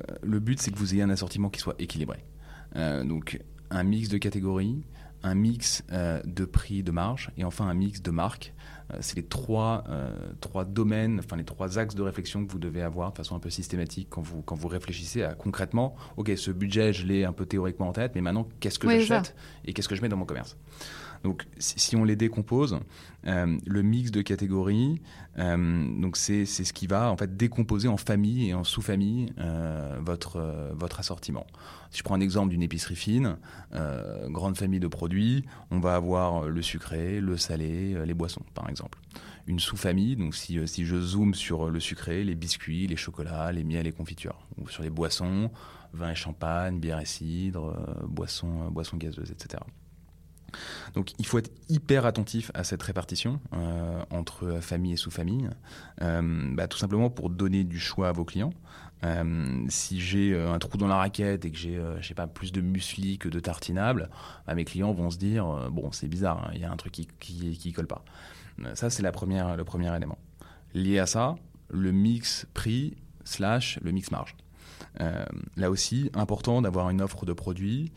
euh, le but, c'est que vous ayez un assortiment qui soit équilibré. Donc, un mix de catégories, un mix de prix, de marge, et enfin un mix de marques. Euh, c'est les trois, euh, trois domaines, enfin les trois axes de réflexion que vous devez avoir de façon un peu systématique quand vous, quand vous réfléchissez à concrètement, ok, ce budget, je l'ai un peu théoriquement en tête, mais maintenant, qu'est-ce que Oui, j'achète et qu'est-ce que je mets dans mon commerce? Donc, si, on les décompose, euh, le mix de catégories, euh, donc c'est c'est ce qui va en fait décomposer en famille et en sous-famille euh, votre votre assortiment. Si je prends un exemple d'une épicerie fine, grande famille de produits, on va avoir le sucré, le salé, les boissons, par exemple. Une sous-famille, donc si, euh, si je zoome sur le sucré, les biscuits, les chocolats, les miels et confitures, ou sur les boissons, vin et champagne, bière et cidre, euh, boissons, euh, boissons gazeuses, etc. Donc il faut être hyper attentif à cette répartition euh, entre famille et sous-famille, euh, bah, tout simplement pour donner du choix à vos clients. Euh, si j'ai euh, un trou dans la raquette et que j'ai, euh, sais pas, plus de muesli que de tartinables, bah, mes clients vont se dire euh, bon c'est bizarre, hein, il y a un truc qui qui, qui colle pas. Ça c'est la première, le premier élément. Lié à ça, le mix prix slash le mix marge. Euh, là aussi, important d'avoir une offre de produits,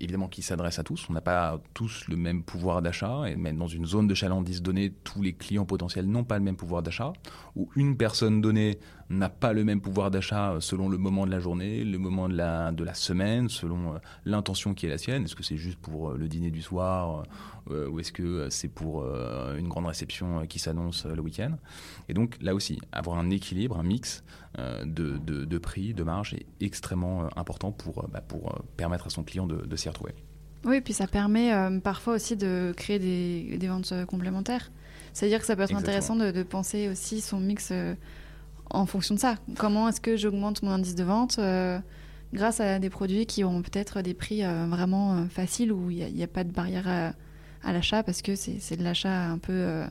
évidemment qui s'adresse à tous. On n'a pas tous le même pouvoir d'achat, et même dans une zone de chalandise donnée, tous les clients potentiels n'ont pas le même pouvoir d'achat, ou une personne donnée n'a pas le même pouvoir d'achat selon le moment de la journée, le moment de la, semaine, selon euh, l'intention qui est la sienne. Est-ce que c'est juste pour euh, le dîner du soir, euh, ou est-ce que euh, c'est pour euh, une grande réception euh, qui s'annonce euh, le week-end? Et donc là aussi, avoir un équilibre, un mix euh, de, prix, de marge est extrêmement euh, important pour, euh, bah, pour euh, permettre à son client de, de s'y retrouver. Oui, puis ça permet euh, parfois aussi de créer des, des ventes euh, complémentaires. C'est-à-dire que ça peut être Exactement. intéressant de, de penser aussi son mix euh, en fonction de ça. Comment est-ce que j'augmente mon indice de vente euh, grâce à des produits qui ont peut-être des prix vraiment faciles où il n'y a, pas de barrière à, à l'achat parce que c'est de l'achat un peu,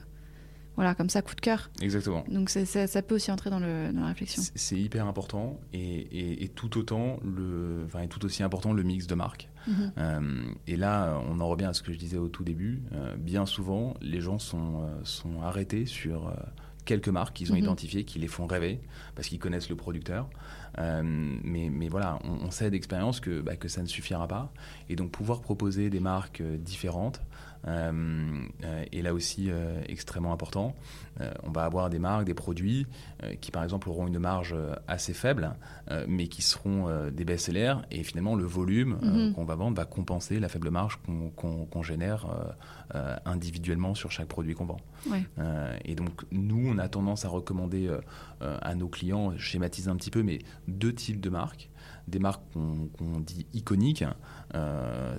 voilà, comme ça, coup de cœur. Exactement. Donc ça, ça peut aussi entrer dans, le, dans la réflexion. C'est hyper important et, et- et tout autant le, enfin, et tout aussi important le mix de marques. Mhm. Euh, et là, on en revient à ce que je disais au tout début. Euh, bien souvent, les gens sont, euh, sont arrêtés sur quelques marques qu'ils ont Mhm. identifiées, qui les font rêver parce qu'ils connaissent le producteur. Euh, mais, mais voilà, on, on sait d'expérience que, bah, que ça ne suffira pas. Et donc, pouvoir proposer des marques différentes est là aussi euh, extrêmement important. Euh, on va avoir des marques, des produits euh, qui, par exemple, auront une marge euh, assez faible, euh, mais qui seront euh, des best-sellers. Et finalement, le volume euh, Mhm. qu'on va vendre va compenser la faible marge qu'on génère euh, euh, individuellement sur chaque produit qu'on vend. Ouais. Euh, et donc, nous, on a tendance à recommander euh, euh, à nos clients, je schématise un petit peu, mais deux types de marques. Des marques qu'on qu'on dit iconiques, euh,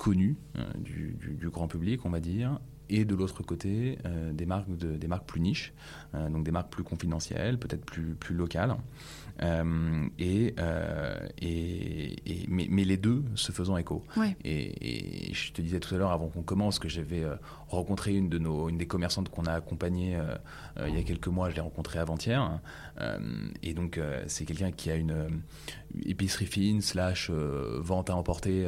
connues euh, du, grand public, on va dire, et de l'autre côté, des, marques de, des marques plus niches, donc des marques plus confidentielles, peut-être plus, plus locales. Euh, et, euh, et, et mais, mais, les deux se faisant écho. Et, je te disais tout à l'heure, avant qu'on commence, que j'avais euh, rencontré une, de nos, une des commerçantes qu'on a accompagnée il y a quelques mois, je l'ai rencontrée avant-hier. et donc, c'est quelqu'un qui a une épicerie fine slash vente à emporter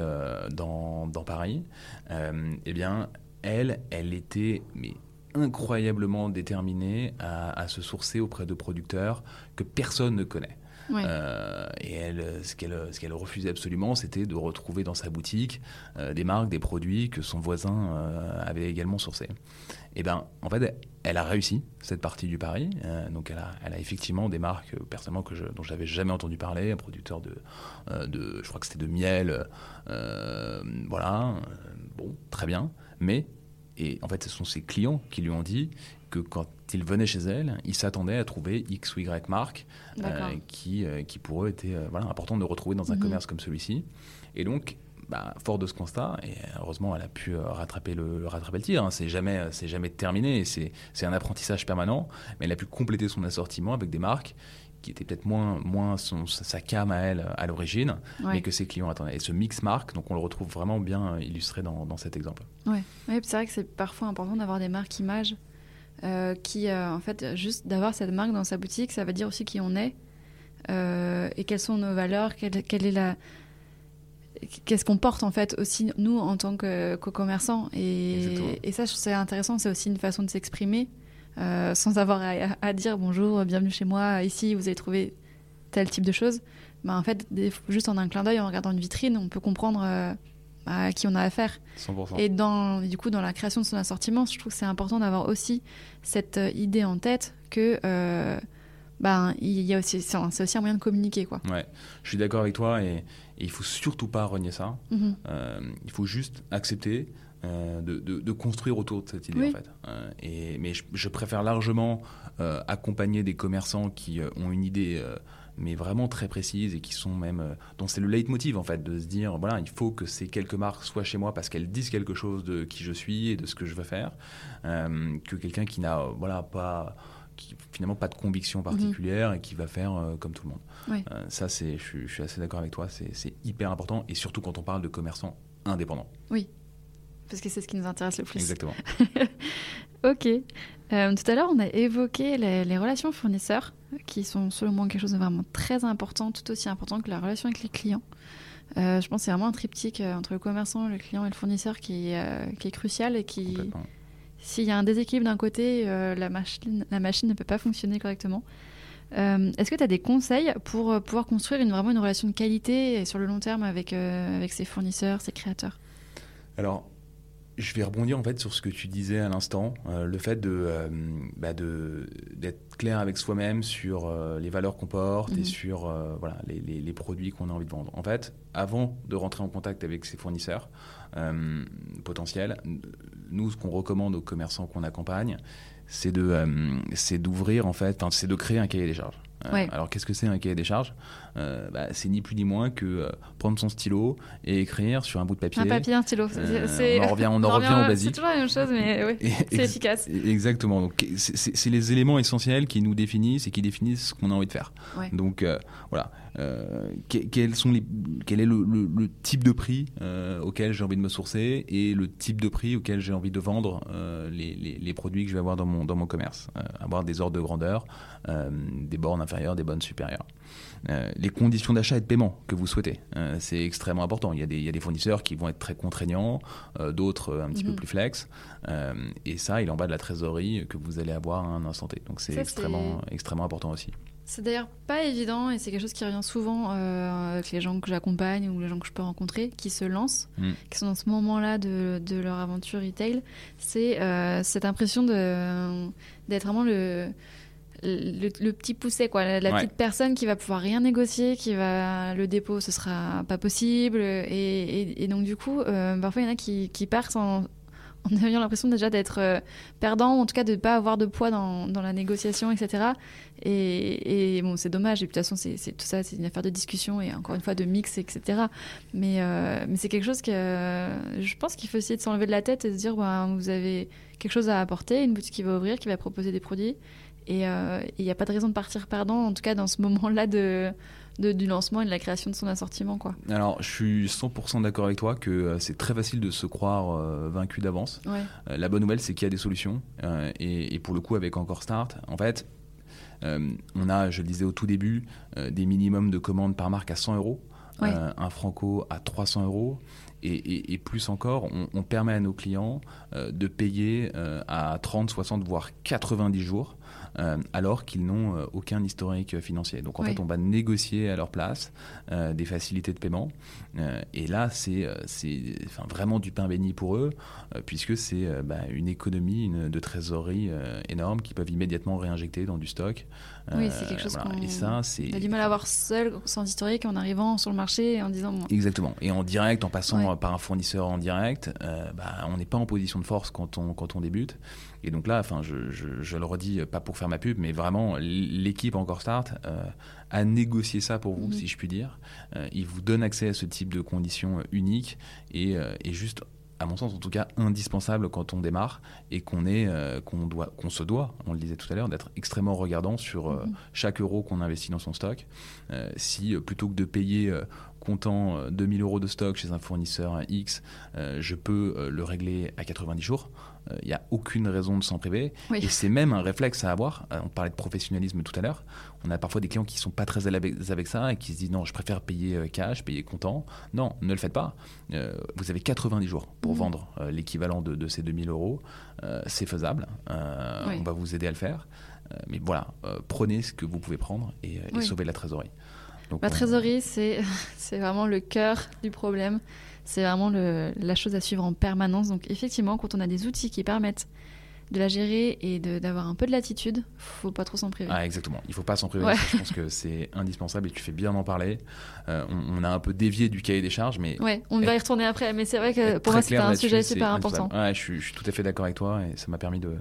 dans, dans, Paris. eh bien, elle, elle était... Mais, incroyablement déterminée à, à, se sourcer auprès de producteurs que personne ne connaît. Euh, et elle, ce qu'elle, ce qu'elle refusait absolument, c'était de retrouver dans sa boutique euh, des marques, des produits que son voisin euh, avait également sourcés. Et ben, en fait, elle a réussi cette partie du pari. donc, elle a, elle a, effectivement des marques personnellement que je, dont j'avais jamais entendu parler, un producteur de, de je crois que c'était de miel, voilà, bon, très bien, mais et en fait, ce sont ses clients qui lui ont dit que quand il venait chez elle, il s'attendait à trouver X ou Y marque euh, qui, euh, qui pour eux était euh, voilà, important de retrouver dans un mhm. commerce comme celui-ci. Et donc, bah, fort de ce constat, et heureusement elle a pu rattraper le, rattraper le tir, hein, c'est jamais, jamais terminé, c'est, un apprentissage permanent, mais elle a pu compléter son assortiment avec des marques qui étaient peut-être moins, moins son, sa cam à elle à l'origine, mais que ses clients attendaient. Et ce mix marque, donc on le retrouve vraiment bien illustré dans, dans cet exemple. Ouais, ouais c'est vrai que c'est parfois important d'avoir des marques images euh, qui, euh, en fait, juste d'avoir cette marque dans sa boutique, ça veut dire aussi qui on est euh, et quelles sont nos valeurs, quelle, est la. Qu'est-ce qu'on porte en fait aussi nous en tant que commerçants et, et, ça c'est intéressant, c'est aussi une façon de s'exprimer sans avoir à, dire bonjour, bienvenue chez moi, ici vous avez trouvé tel type de choses. Bah, en fait, juste en un clin d'œil, en regardant une vitrine, on peut comprendre à qui on a affaire. 100%. Et dans, du coup, dans la création de son assortiment, je trouve que c'est important d'avoir aussi cette euh, idée en tête que euh, ben, il y a aussi, c'est aussi un moyen de communiquer. Quoi. Ouais, je suis d'accord avec toi et, il faut surtout pas renier ça. Mm-hmm. Euh, il faut juste accepter de, de, construire autour de cette idée en fait. et, mais je, je, préfère largement accompagner des commerçants qui ont une idée mais vraiment très précises et qui sont même euh, dont c'est le leitmotiv en fait de se dire voilà il faut que ces quelques marques soient chez moi parce qu'elles disent quelque chose de qui je suis et de ce que je veux faire euh, que quelqu'un qui n'a voilà pas qui finalement pas de conviction mhm. particulière et qui va faire euh, comme tout le monde. ça, c'est, je, suis assez d'accord avec toi, c'est, hyper important et surtout quand on parle de commerçants indépendants. Oui, parce que c'est ce qui nous intéresse le plus. Exactement. [laughs] ok. Euh, tout à l'heure, on a évoqué les, relations fournisseurs, qui sont selon moi quelque chose de vraiment très important, tout aussi important que la relation avec les clients. Euh, je pense que c'est vraiment un triptyque euh, entre le commerçant, le client et le fournisseur qui, qui est crucial et qui, s'il y a un déséquilibre d'un côté, la, machine, la machine ne peut pas fonctionner correctement. Est-ce que tu as des conseils pour pouvoir construire une, vraiment une relation de qualité sur le long terme avec, avec ses fournisseurs, ses créateurs? Alors, je vais rebondir en fait sur ce que tu disais à l'instant, euh, le fait de, euh, bah de d'être clair avec soi-même sur euh, les valeurs qu'on porte et mhm. sur voilà les, les, les, produits qu'on a envie de vendre. En fait, avant de rentrer en contact avec ses fournisseurs potentiels, nous ce qu'on recommande aux commerçants qu'on accompagne, c'est de c'est d'ouvrir en fait, c'est de créer un cahier des charges. Alors qu'est-ce que c'est un cahier des charges? Euh, bah, c'est ni plus ni moins que euh, prendre son stylo et écrire sur un bout de papier. Un papier, un stylo. Euh, on en revient, on en revient, au basique. C'est toujours la même chose, mais oui, c'est efficace. Exactement. Donc c'est les éléments essentiels qui nous définissent et qui définissent ce qu'on a envie de faire. Donc voilà. quels sont les, quel est le, type de prix auquel j'ai envie de me sourcer et le type de prix auquel j'ai envie de vendre les, les, les, produits que je vais avoir dans mon, dans mon commerce. avoir des ordres de grandeur, des bornes inférieures, des bornes supérieures. Euh, les conditions d'achat et de paiement que vous souhaitez. Euh, c'est extrêmement important. Il y, a des, il y, a des, fournisseurs qui vont être très contraignants, euh, d'autres un petit peu mhm. plus flex. et ça, il en bas de la trésorerie que vous allez avoir à un instant T. Donc c'est extrêmement, extrêmement important aussi. C'est d'ailleurs pas évident et c'est quelque chose qui revient souvent avec les gens que j'accompagne ou les gens que je peux rencontrer qui se lancent, mm. qui sont dans ce moment-là de, de, leur aventure retail. C'est cette impression d'être vraiment le le, petit poussé, quoi, la, petite personne qui va pouvoir rien négocier, qui va le dépôt, ce sera pas possible. Et, donc du coup, euh, parfois il y en a qui, partent en, [laughs] en ayant l'impression déjà d'être euh, perdant, en tout cas de ne pas avoir de poids dans, dans la négociation, etc. Et, et bon, c'est dommage. Et puis, de toute façon, c'est tout ça, c'est une affaire de discussion et encore une fois de mix, etc. Mais, euh, mais c'est quelque chose que je pense qu'il faut essayer de s'enlever de la tête et de se dire, bah, vous avez quelque chose à apporter, une boutique qui va ouvrir, qui va proposer des produits. Et il n'y a pas de raison de partir perdant, en tout cas dans ce moment-là de du lancement et de la création de son assortiment. Quoi. Alors, je suis 100% d'accord avec toi que euh, c'est très facile de se croire euh, vaincu d'avance. Euh, la bonne nouvelle, c'est qu'il y a des solutions. Et, pour le coup, avec Encore Start, en fait, on a, je le disais au tout début, des minimums de commandes par marque à 100 euros. un franco à 300 euros et, plus encore, on, permet à nos clients de payer à 30, 60, voire 90 jours euh, alors qu'ils n'ont euh, aucun historique financier. Donc en fait, on va négocier à leur place euh, des facilités de paiement. et là, c'est enfin, vraiment du pain béni pour eux, puisque c'est bah, une économie de trésorerie énorme qu'ils peuvent immédiatement réinjecter dans du stock. Oui, c'est quelque chose qu'on a du mal à avoir seul, sans historique, en arrivant sur le marché et en disant... Exactement. Et en direct, en passant par un fournisseur en direct, bah, on n'est pas en position de force quand on, quand on débute. Et donc là, enfin, je, je, le redis, pas pour faire ma pub, mais vraiment, l'équipe Encore Start euh, a négocié ça pour vous, mhm. si je puis dire. Euh, il vous donne accès à ce type de conditions euh, uniques et, et juste à mon sens en tout cas indispensable quand on démarre et qu'on est qu'on doit qu'on se doit on le disait tout à l'heure d'être extrêmement regardant sur mhm. chaque euro qu'on investit dans son stock si plutôt que de payer comptant 2000 euros de stock chez un fournisseur X je peux le régler à 90 jours il euh, n'y a aucune raison de s'en priver. Et c'est même un réflexe à avoir. Euh, on parlait de professionnalisme tout à l'heure. On a parfois des clients qui ne sont pas très à l'aise avec ça et qui se disent non, je préfère payer euh, cash, payer comptant. Non, ne le faites pas. vous avez 90 jours pour mmh. vendre l'équivalent de, ces 2000 euros. c'est faisable. On va vous aider à le faire. mais voilà, prenez ce que vous pouvez prendre et, et sauvez la trésorerie. la trésorerie, [laughs] c'est vraiment le cœur du problème. C'est vraiment la chose à suivre en permanence. Donc effectivement, quand on a des outils qui permettent de la gérer et d'avoir un peu de latitude, faut pas trop s'en priver. Ah, exactement, il faut pas s'en priver. Je pense que c'est indispensable et tu fais bien d'en parler. Euh, on, a un peu dévié du cahier des charges, mais ouais, on va y retourner après. Mais c'est vrai que pour moi, c'est un sujet super important. Ouais, je, suis, je, suis, tout à fait d'accord avec toi et ça m'a permis de,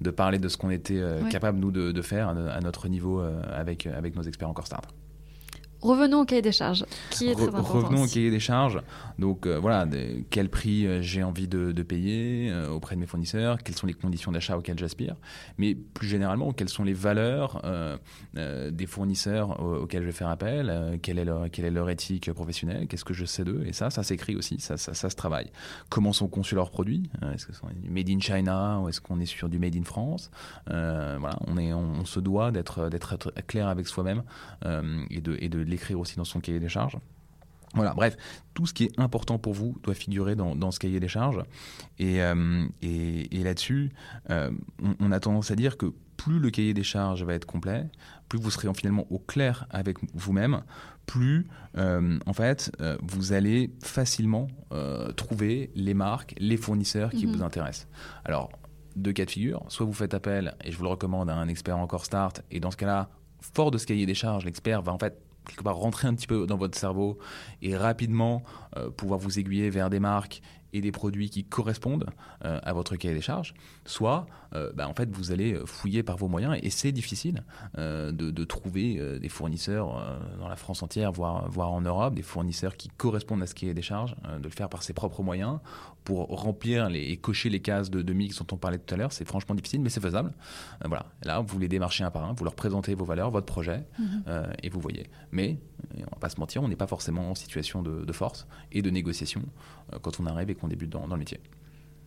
de, parler de ce qu'on était euh, capable nous de, de, faire à, notre niveau euh, avec avec nos experts encore start. Revenons au cahier des charges, qui est très important. Revenons au cahier des charges. Donc euh, voilà, quel prix euh, j'ai envie de, payer euh, auprès de mes fournisseurs, quelles sont les conditions d'achat auxquelles j'aspire, mais plus généralement, quelles sont les valeurs des fournisseurs auxquels je vais faire appel, quelle, est leur, quelle est leur éthique professionnelle, qu'est-ce que je sais d'eux, et ça, ça s'écrit aussi, ça, ça, ça, se travaille. Comment sont conçus leurs produits? Est-ce que c'est made in China ou est-ce qu'on est sur du made in France? Voilà, on, est, on, se doit d'être clair avec soi-même et de, et de l'écrire aussi dans son cahier des charges. Voilà, bref, tout ce qui est important pour vous doit figurer dans, ce cahier des charges. Et, euh, et, là-dessus, euh, on, a tendance à dire que plus le cahier des charges va être complet, plus vous serez finalement au clair avec vous-même, plus euh, en fait vous allez facilement trouver les marques, les fournisseurs qui mhm. vous intéressent. Alors, deux cas de figure, soit vous faites appel, et je vous le recommande à un expert encore start, et dans ce cas-là, fort de ce cahier des charges, l'expert va en fait quelque part rentrer un petit peu dans votre cerveau et rapidement euh, pouvoir vous aiguiller vers des marques et des produits qui correspondent euh, à votre cahier des charges, soit euh, bah, en fait vous allez fouiller par vos moyens et c'est difficile de, trouver des fournisseurs dans la France entière, voire, voire en Europe, des fournisseurs qui correspondent à ce cahier des charges, de le faire par ses propres moyens pour remplir les, et cocher les cases de, de mix dont on parlait tout à l'heure. C'est franchement difficile, mais c'est faisable. voilà, là vous les démarchez un par un, vous leur présentez vos valeurs, votre projet mhm. et vous voyez. Mais on va pas se mentir, on n'est pas forcément en situation de, force et de négociation euh, quand on arrive et qu'on débute dans, le métier.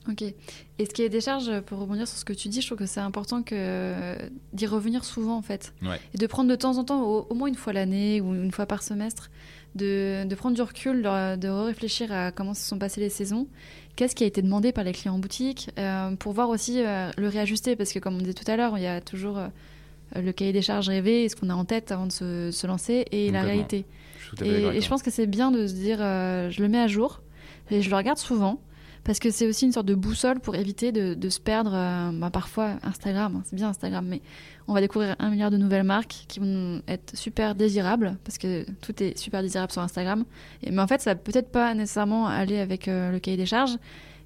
Ok. Et ce qui est des charges, pour rebondir sur ce que tu dis, je trouve que c'est important que d'y revenir souvent en fait. Et de prendre de temps en temps, au, moins une fois l'année ou une fois par semestre, de, prendre du recul, de, réfléchir à comment se sont passées les saisons, qu'est-ce qui a été demandé par les clients en boutique, euh, pour voir aussi euh, le réajuster, parce que comme on disait tout à l'heure, il y a toujours le cahier des charges rêvé et ce qu'on a en tête avant de se, lancer et la réalité. et, je pense que c'est bien de se dire, euh, je le mets à jour et je le regarde souvent parce que c'est aussi une sorte de boussole pour éviter de, se perdre. Euh, bah, parfois, Instagram, hein, c'est bien Instagram, mais on va découvrir un milliard de nouvelles marques qui vont être super désirables parce que tout est super désirable sur Instagram. Et, mais en fait, ça va peut-être pas nécessairement aller avec euh, le cahier des charges.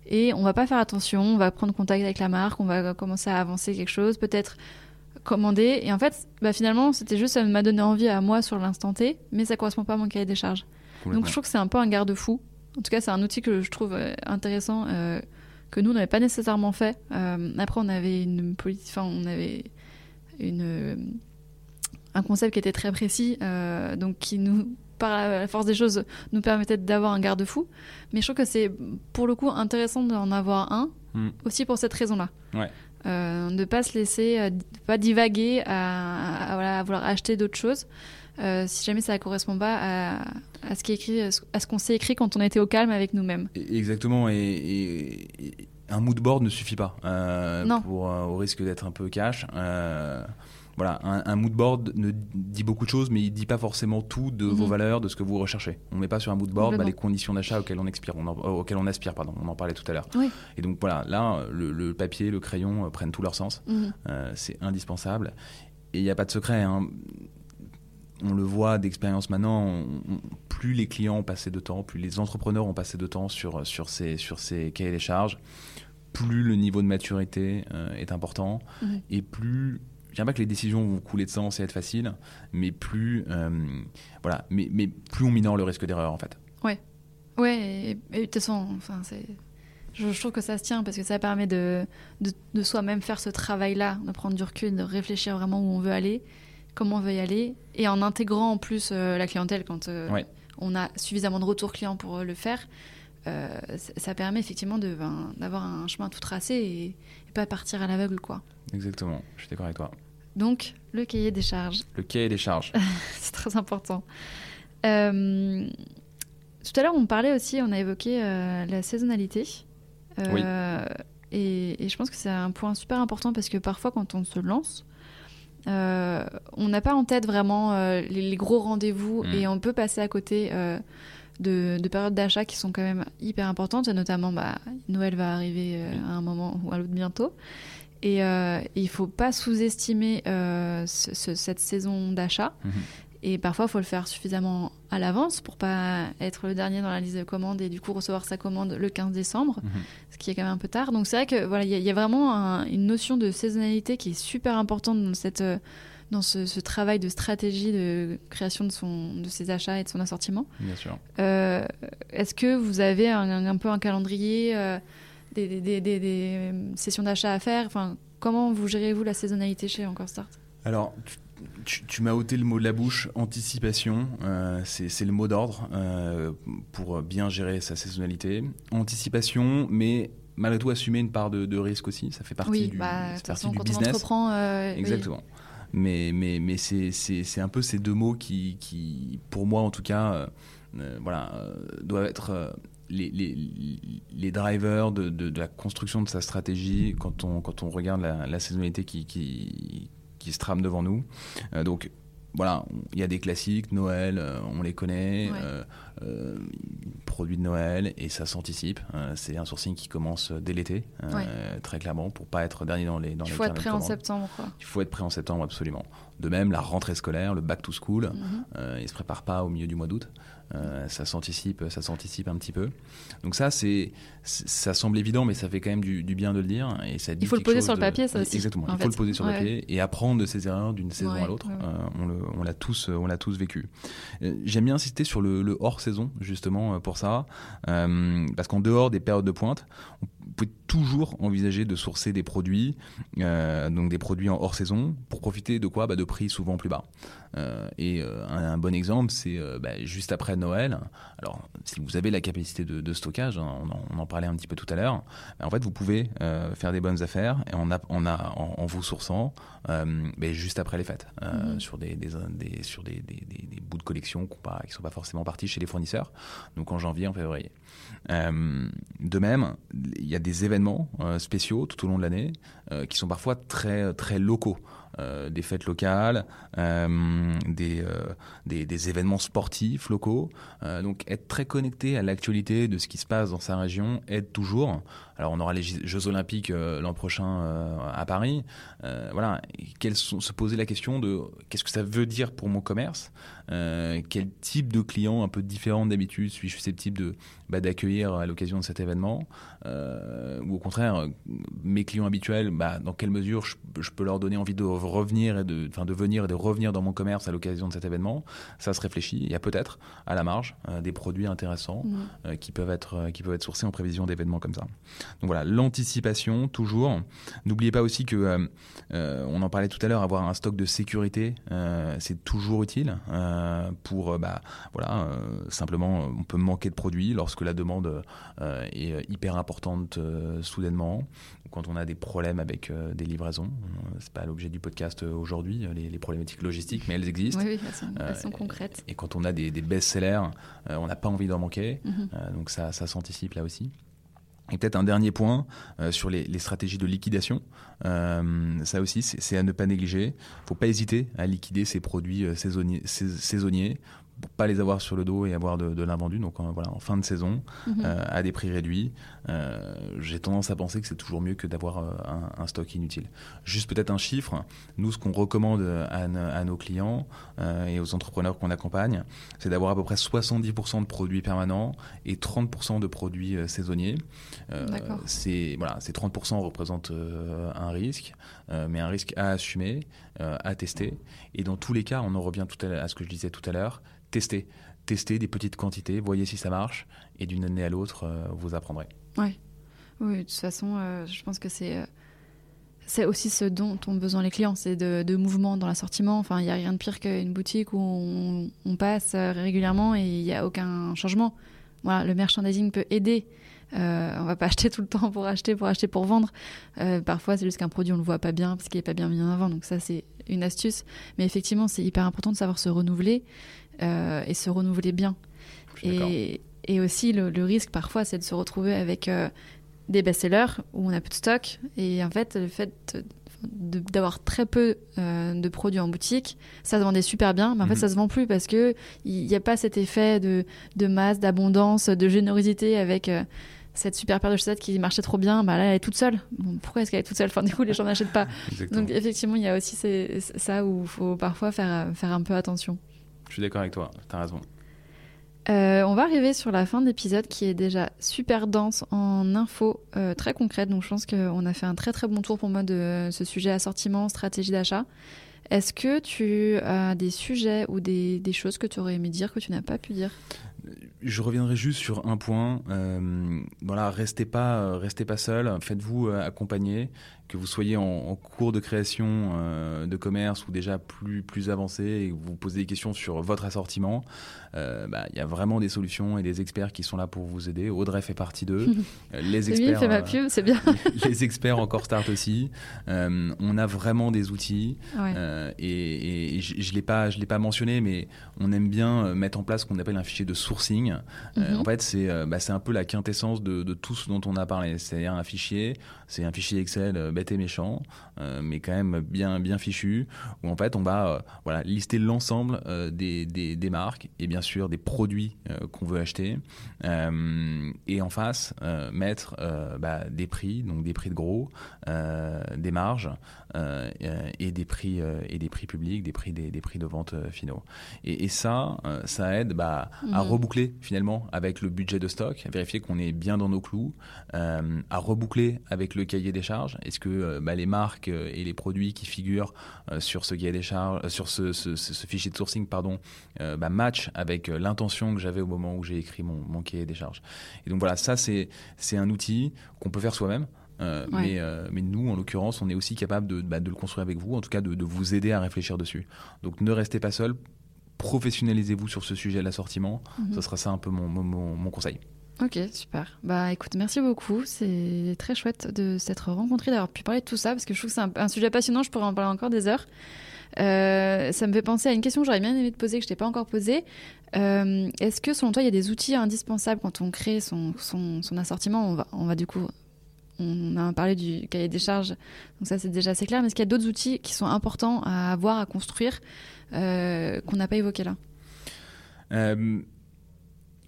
et on va pas faire attention, on va prendre contact avec la marque, on va commencer à avancer quelque chose, peut-être commander. Et en fait, bah, finalement, c'était juste, ça m'a donné envie à moi sur l'instant T, mais ça correspond pas à mon cahier des charges. Donc je trouve que c'est un peu un garde-fou. En tout cas, c'est un outil que je trouve euh, intéressant, euh, que nous, n'avait pas nécessairement fait. Euh, après, on avait une enfin, on avait une, un concept qui était très précis, donc qui nous par la force des choses, nous permettait d'avoir un garde-fou. Mais je trouve que c'est pour le coup intéressant d'en avoir un, hmm. aussi pour cette raison-là. Ouais. Ne pas se laisser, pas divaguer à, vouloir acheter d'autres choses. Euh, si jamais ça ne correspond pas à, ce qui est écrit, à ce qu'on s'est écrit quand on était au calme avec nous-mêmes. Exactement, et, un mood board ne suffit pas pour au risque d'être un peu cash voilà, un, mood board ne dit beaucoup de choses, mais il dit pas forcément tout de vos mhm. valeurs, de ce que vous recherchez. On met pas sur un mood board bah, les conditions d'achat auxquelles on expire, on auxquelles on aspire, pardon. On en parlait tout à l'heure. Et donc voilà, là, le, papier, le crayon euh, prennent tout leur sens. Mhm. Euh, c'est indispensable. Et il n'y a pas de secret. Hein. On le voit d'expérience maintenant. plus les clients ont passé de temps, plus les entrepreneurs ont passé de temps sur sur ces sur ces cahiers des charges, plus le niveau de maturité euh, est important et plus je dirais pas que les décisions vont couler de sens et être faciles, mais plus, euh, voilà, mais, mais, plus on minore le risque d'erreur en fait. Ouais, ouais, et, de toute façon, enfin, c'est, je, trouve que ça se tient parce que ça permet de, de, de soi-même faire ce travail-là, de prendre du recul, de réfléchir vraiment où on veut aller, comment on veut y aller, et en intégrant en plus euh, la clientèle quand euh, on a suffisamment de retours clients pour le faire. ça permet effectivement ben, d'avoir un chemin tout tracé et, et pas partir à l'aveugle quoi. Exactement, je suis d'accord avec toi. Donc, le cahier des charges. Le cahier des charges. [laughs] c'est très important. Euh, tout à l'heure, on parlait aussi, on a évoqué euh, la saisonnalité. Euh, oui. Et, je pense que c'est un point super important parce que parfois, quand on se lance, on n'a pas en tête vraiment les, gros rendez-vous mm. et on peut passer à côté de, de, périodes d'achat qui sont quand même hyper importantes. notamment, bah, Noël va arriver à un moment ou à l'autre bientôt. Et, euh, il ne faut pas sous-estimer euh, cette saison d'achat. Mhm. Et parfois, il faut le faire suffisamment à l'avance pour pas être le dernier dans la liste de commandes et du coup recevoir sa commande le 15 décembre, mhm. ce qui est quand même un peu tard. Donc c'est vrai que voilà, il y, a vraiment une notion de saisonnalité qui est super importante dans cette dans ce, travail de stratégie de création de son de ses achats et de son assortiment. Bien sûr. Euh, est-ce que vous avez un, un peu un calendrier des, des, des, sessions d'achat à faire? Enfin, Comment vous gérez-vous la saisonnalité chez Encore Start? Alors, tu, m'as ôté le mot de la bouche, anticipation, euh, c'est le mot d'ordre euh, pour bien gérer sa saisonnalité. Anticipation, mais malgré tout assumer une part de, risque aussi, ça fait partie du, bah, partie du quand business. On entreprend, euh, Exactement. Mais, mais, mais c'est un peu ces deux mots qui, qui pour moi en tout cas, voilà, doivent être les, drivers de, la construction de sa stratégie quand on, quand on regarde la, saisonnalité qui, qui, se trame devant nous. Euh, donc, voilà, il y a des classiques, Noël, euh, on les connaît, euh, produits de Noël, et ça s'anticipe. c'est un sourcing qui commence dès l'été, très clairement, pour pas être dernier dans les dans Il faut être prêt en septembre. Quoi. Il faut être prêt en septembre, absolument. De même, la rentrée scolaire, le back to school, mhm. il se prépare pas au milieu du mois d'août. Euh, ça s'anticipe, ça s'anticipe un petit peu. Donc ça, c'est, ça semble évident, mais ça fait quand même du, bien de le dire. Et ça il faut le poser sur le papier, ça aussi. Exactement. il faut le poser sur le papier et apprendre de ses erreurs d'une saison à l'autre. Euh, on, l'a tous, on l'a tous vécu. Euh, j'aime bien insister sur le, hors saison justement pour ça, parce qu'en dehors des périodes de pointe, on peut toujours envisager de sourcer des produits, donc des produits en hors saison, pour profiter de quoi? Bah, De prix souvent plus bas. Et un, bon exemple, c'est bah, juste après Noël. Alors, si vous avez la capacité de, stockage, hein, on, en, parlait un petit peu tout à l'heure, en fait, vous pouvez euh, faire des bonnes affaires et en, a, en, vous sourçant euh, ben, juste après les fêtes euh, mhm. sur, des, sur des, bouts de collection qui ne sont pas forcément partis chez les fournisseurs, donc en janvier, en février. de même, il y a des événements spéciaux tout au long de l'année qui sont parfois très, très locaux. Des fêtes locales, des, des, des, événements sportifs locaux. donc être très connecté à l'actualité de ce qui se passe dans sa région aide toujours. Alors on aura les Jeux Olympiques l'an prochain à Paris. voilà, sont, se poser la question de qu'est-ce que ça veut dire pour mon commerce Quel type de client un peu différent d'habitude suis-je susceptible de bah, d'accueillir à l'occasion de cet événement? Ou au contraire, mes clients habituels, bah, dans quelle mesure je, peux leur donner envie de revenir et de, enfin, de venir et de revenir dans mon commerce à l'occasion de cet événement? Ça se réfléchit. Il y a peut-être à la marge des produits intéressants mmh. qui peuvent être qui peuvent être sourcés en prévision d'événements comme ça. Donc voilà, l'anticipation toujours. N'oubliez pas aussi que on en parlait tout à l'heure, avoir un stock de sécurité, c'est toujours utile pour bah, voilà simplement on peut manquer de produits lorsque la demande est hyper importante soudainement quand on a des problèmes avec des livraisons. c'est pas l'objet du podcast aujourd'hui, les, problématiques logistiques, mais elles existent. Oui, elles, sont, concrètes. Et, quand on a des, best-sellers, on n'a pas envie d'en manquer. Mhm. donc ça, ça s'anticipe là aussi. Et peut-être un dernier point sur les, stratégies de liquidation. Euh, ça aussi, c'est à ne pas négliger. Il ne faut pas hésiter à liquider ces produits saisonniers, saisonniers pour pas les avoir sur le dos et avoir de, l'invendu. Donc en, voilà, en fin de saison, mhm. euh, à des prix réduits, euh, j'ai tendance à penser que c'est toujours mieux que d'avoir euh, un, stock inutile. Juste peut-être un chiffre. Nous, ce qu'on recommande à, nos clients et aux entrepreneurs qu'on accompagne, c'est d'avoir à peu près 70% de produits permanents et 30% de produits saisonniers. c'est voilà, ces 30% représentent un risque, mais un risque à assumer, à tester. Et dans tous les cas, on en revient tout à, à ce que je disais tout à l'heure testez. Testez des petites quantités, voyez si ça marche, et d'une année à l'autre, euh, vous apprendrez. Ouais. Oui, de toute façon, euh, je pense que c'est euh, c'est aussi ce dont ont besoin les clients, c'est de, mouvement dans l'assortiment. Enfin, il n'y a rien de pire qu'une boutique où on, passe régulièrement et il n'y a aucun changement. Voilà, le merchandising peut aider. Euh, on va pas [laughs] acheter tout le temps pour acheter, pour acheter, pour vendre. parfois, c'est juste qu'un produit, on le voit pas bien parce qu'il n'est pas bien mis en avant. Donc ça, c'est une astuce. Mais effectivement, c'est hyper important de savoir se renouveler. Euh, et se renouveler bien. Et, et, aussi, le, risque parfois, c'est de se retrouver avec euh, des best-sellers où on a peu de stock. Et en fait, le fait d'avoir très peu euh, de produits en boutique, ça se vendait super bien, mais en fait, mhm. ça se vend plus parce que il n'y a pas cet effet de, de masse, d'abondance, de générosité avec cette super paire de chaussettes qui marchait trop bien, bah là elle est toute seule. Bon, pourquoi est-ce qu'elle est toute seule? Enfin, du coup, les gens n'achètent pas. [laughs] Donc effectivement, il y a aussi ça où il faut parfois faire, faire un peu attention. Je suis d'accord avec toi, tu as raison. Euh, on va arriver sur la fin de l'épisode qui est déjà super dense en infos euh, très concrètes. Donc je pense qu'on a fait un très très bon tour pour moi de ce sujet assortiment, stratégie d'achat. Est-ce que tu as des sujets ou des, des choses que tu aurais aimé dire que tu n'as pas pu dire? Je reviendrai juste sur un point. Euh, voilà, restez pas, restez pas seul. Faites-vous accompagner que vous soyez en, cours de création euh, de commerce ou déjà plus, plus avancé et que vous posez des questions sur votre assortiment, euh, bah, il y a vraiment des solutions et des experts qui sont là pour vous aider. Audrey fait partie d'eux. [laughs] les experts, fait ma pub, c'est bien. [laughs] les experts encore start aussi. Euh, on a vraiment des outils et, je, ne l'ai pas, je l'ai pas mentionné, mais on aime bien mettre en place ce qu'on appelle un fichier de sourcing. Mhm. En fait, c'est bah, c'est un peu la quintessence de, de, tout ce dont on a parlé. C'est-à-dire un fichier, c'est un fichier Excel bête et méchant, euh, mais quand même bien, bien fichu, où en fait on va euh, voilà, lister l'ensemble euh, des, des, marques et bien sûr des produits qu'on veut acheter, et en face mettre bah, des prix, donc des prix de gros, des marges et des prix et des prix publics, des prix des, des prix de vente finaux. Et, ça, ça aide bah, à mmh. reboucler finalement avec le budget de stock, à vérifier qu'on est bien dans nos clous, à reboucler avec le cahier des charges. Est-ce que euh, bah, les marques euh, et les produits qui figurent euh, sur ce des charges, sur ce, fichier de sourcing, pardon, bah, match avec l'intention que j'avais au moment où j'ai écrit mon, mon, cahier des charges. Et donc voilà, ça c'est c'est un outil qu'on peut faire soi-même. Mais, mais, nous, en l'occurrence, on est aussi capable de, bah, de, le construire avec vous, en tout cas de, de, vous aider à réfléchir dessus. Donc ne restez pas seul, professionnalisez-vous sur ce sujet de l'assortiment. Mhm. Ce sera ça un peu mon, mon, mon conseil. Ok, super. Bah écoute, merci beaucoup. C'est très chouette de s'être rencontrés, d'avoir pu parler de tout ça, parce que je trouve que c'est un, sujet passionnant, je pourrais en parler encore des heures. Euh, ça me fait penser à une question que j'aurais bien aimé te poser, que je t'ai pas encore posée. Euh, est-ce que selon toi, il y a des outils indispensables quand on crée son, son, son assortiment? On va, on va du coup on a parlé du cahier des charges, donc ça c'est déjà assez clair. Mais est-ce qu'il y a d'autres outils qui sont importants à avoir, à construire, qu'on n'a pas évoqué là?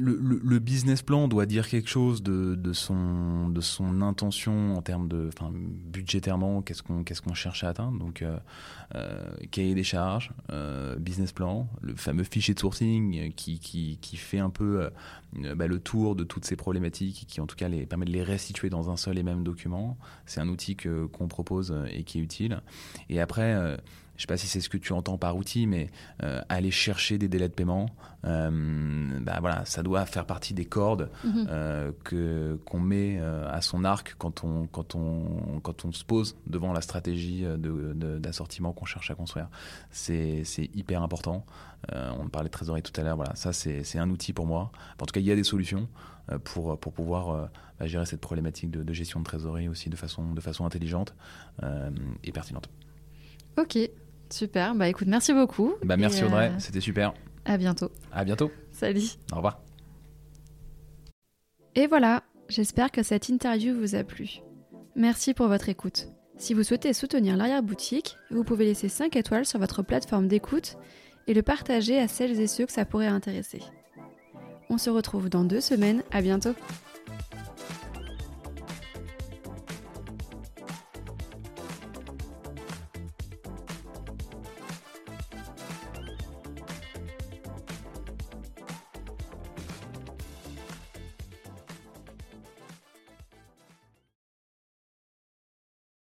Le, business plan doit dire quelque chose de, son, intention en termes de, enfin, budgétairement, qu'est-ce qu'on cherche à atteindre. Donc, euh, euh, cahier des charges, euh, business plan, le fameux fichier de sourcing qui, fait un peu bah, le tour de toutes ces problématiques, qui en tout cas permet de les restituer dans un seul et même document. C'est un outil qu'on propose et qui est utile. Et après, je ne sais pas si c'est ce que tu entends par outil, mais euh, aller chercher des délais de paiement, euh, bah voilà, ça doit faire partie des cordes mhm. euh, que qu'on met à son arc quand on quand on quand on se pose devant la stratégie d'assortiment de, qu'on cherche à construire. C'est hyper important. on parlait de trésorerie tout à l'heure. Voilà, ça c'est un outil pour moi. En tout cas, il y a des solutions pour pour pouvoir bah, gérer cette problématique de, de, gestion de trésorerie aussi de façon de façon intelligente et pertinente. Ok, Super, bah écoute, merci beaucoup. Bah merci Audrey, euh, c'était super. À bientôt. À bientôt. Salut. Au revoir. Et voilà, j'espère que cette interview vous a plu. Merci pour votre écoute. Si vous souhaitez soutenir l'arrière-boutique, vous pouvez laisser 5 étoiles sur votre plateforme d'écoute et le partager à celles et ceux que ça pourrait intéresser. On se retrouve dans deux semaines, à bientôt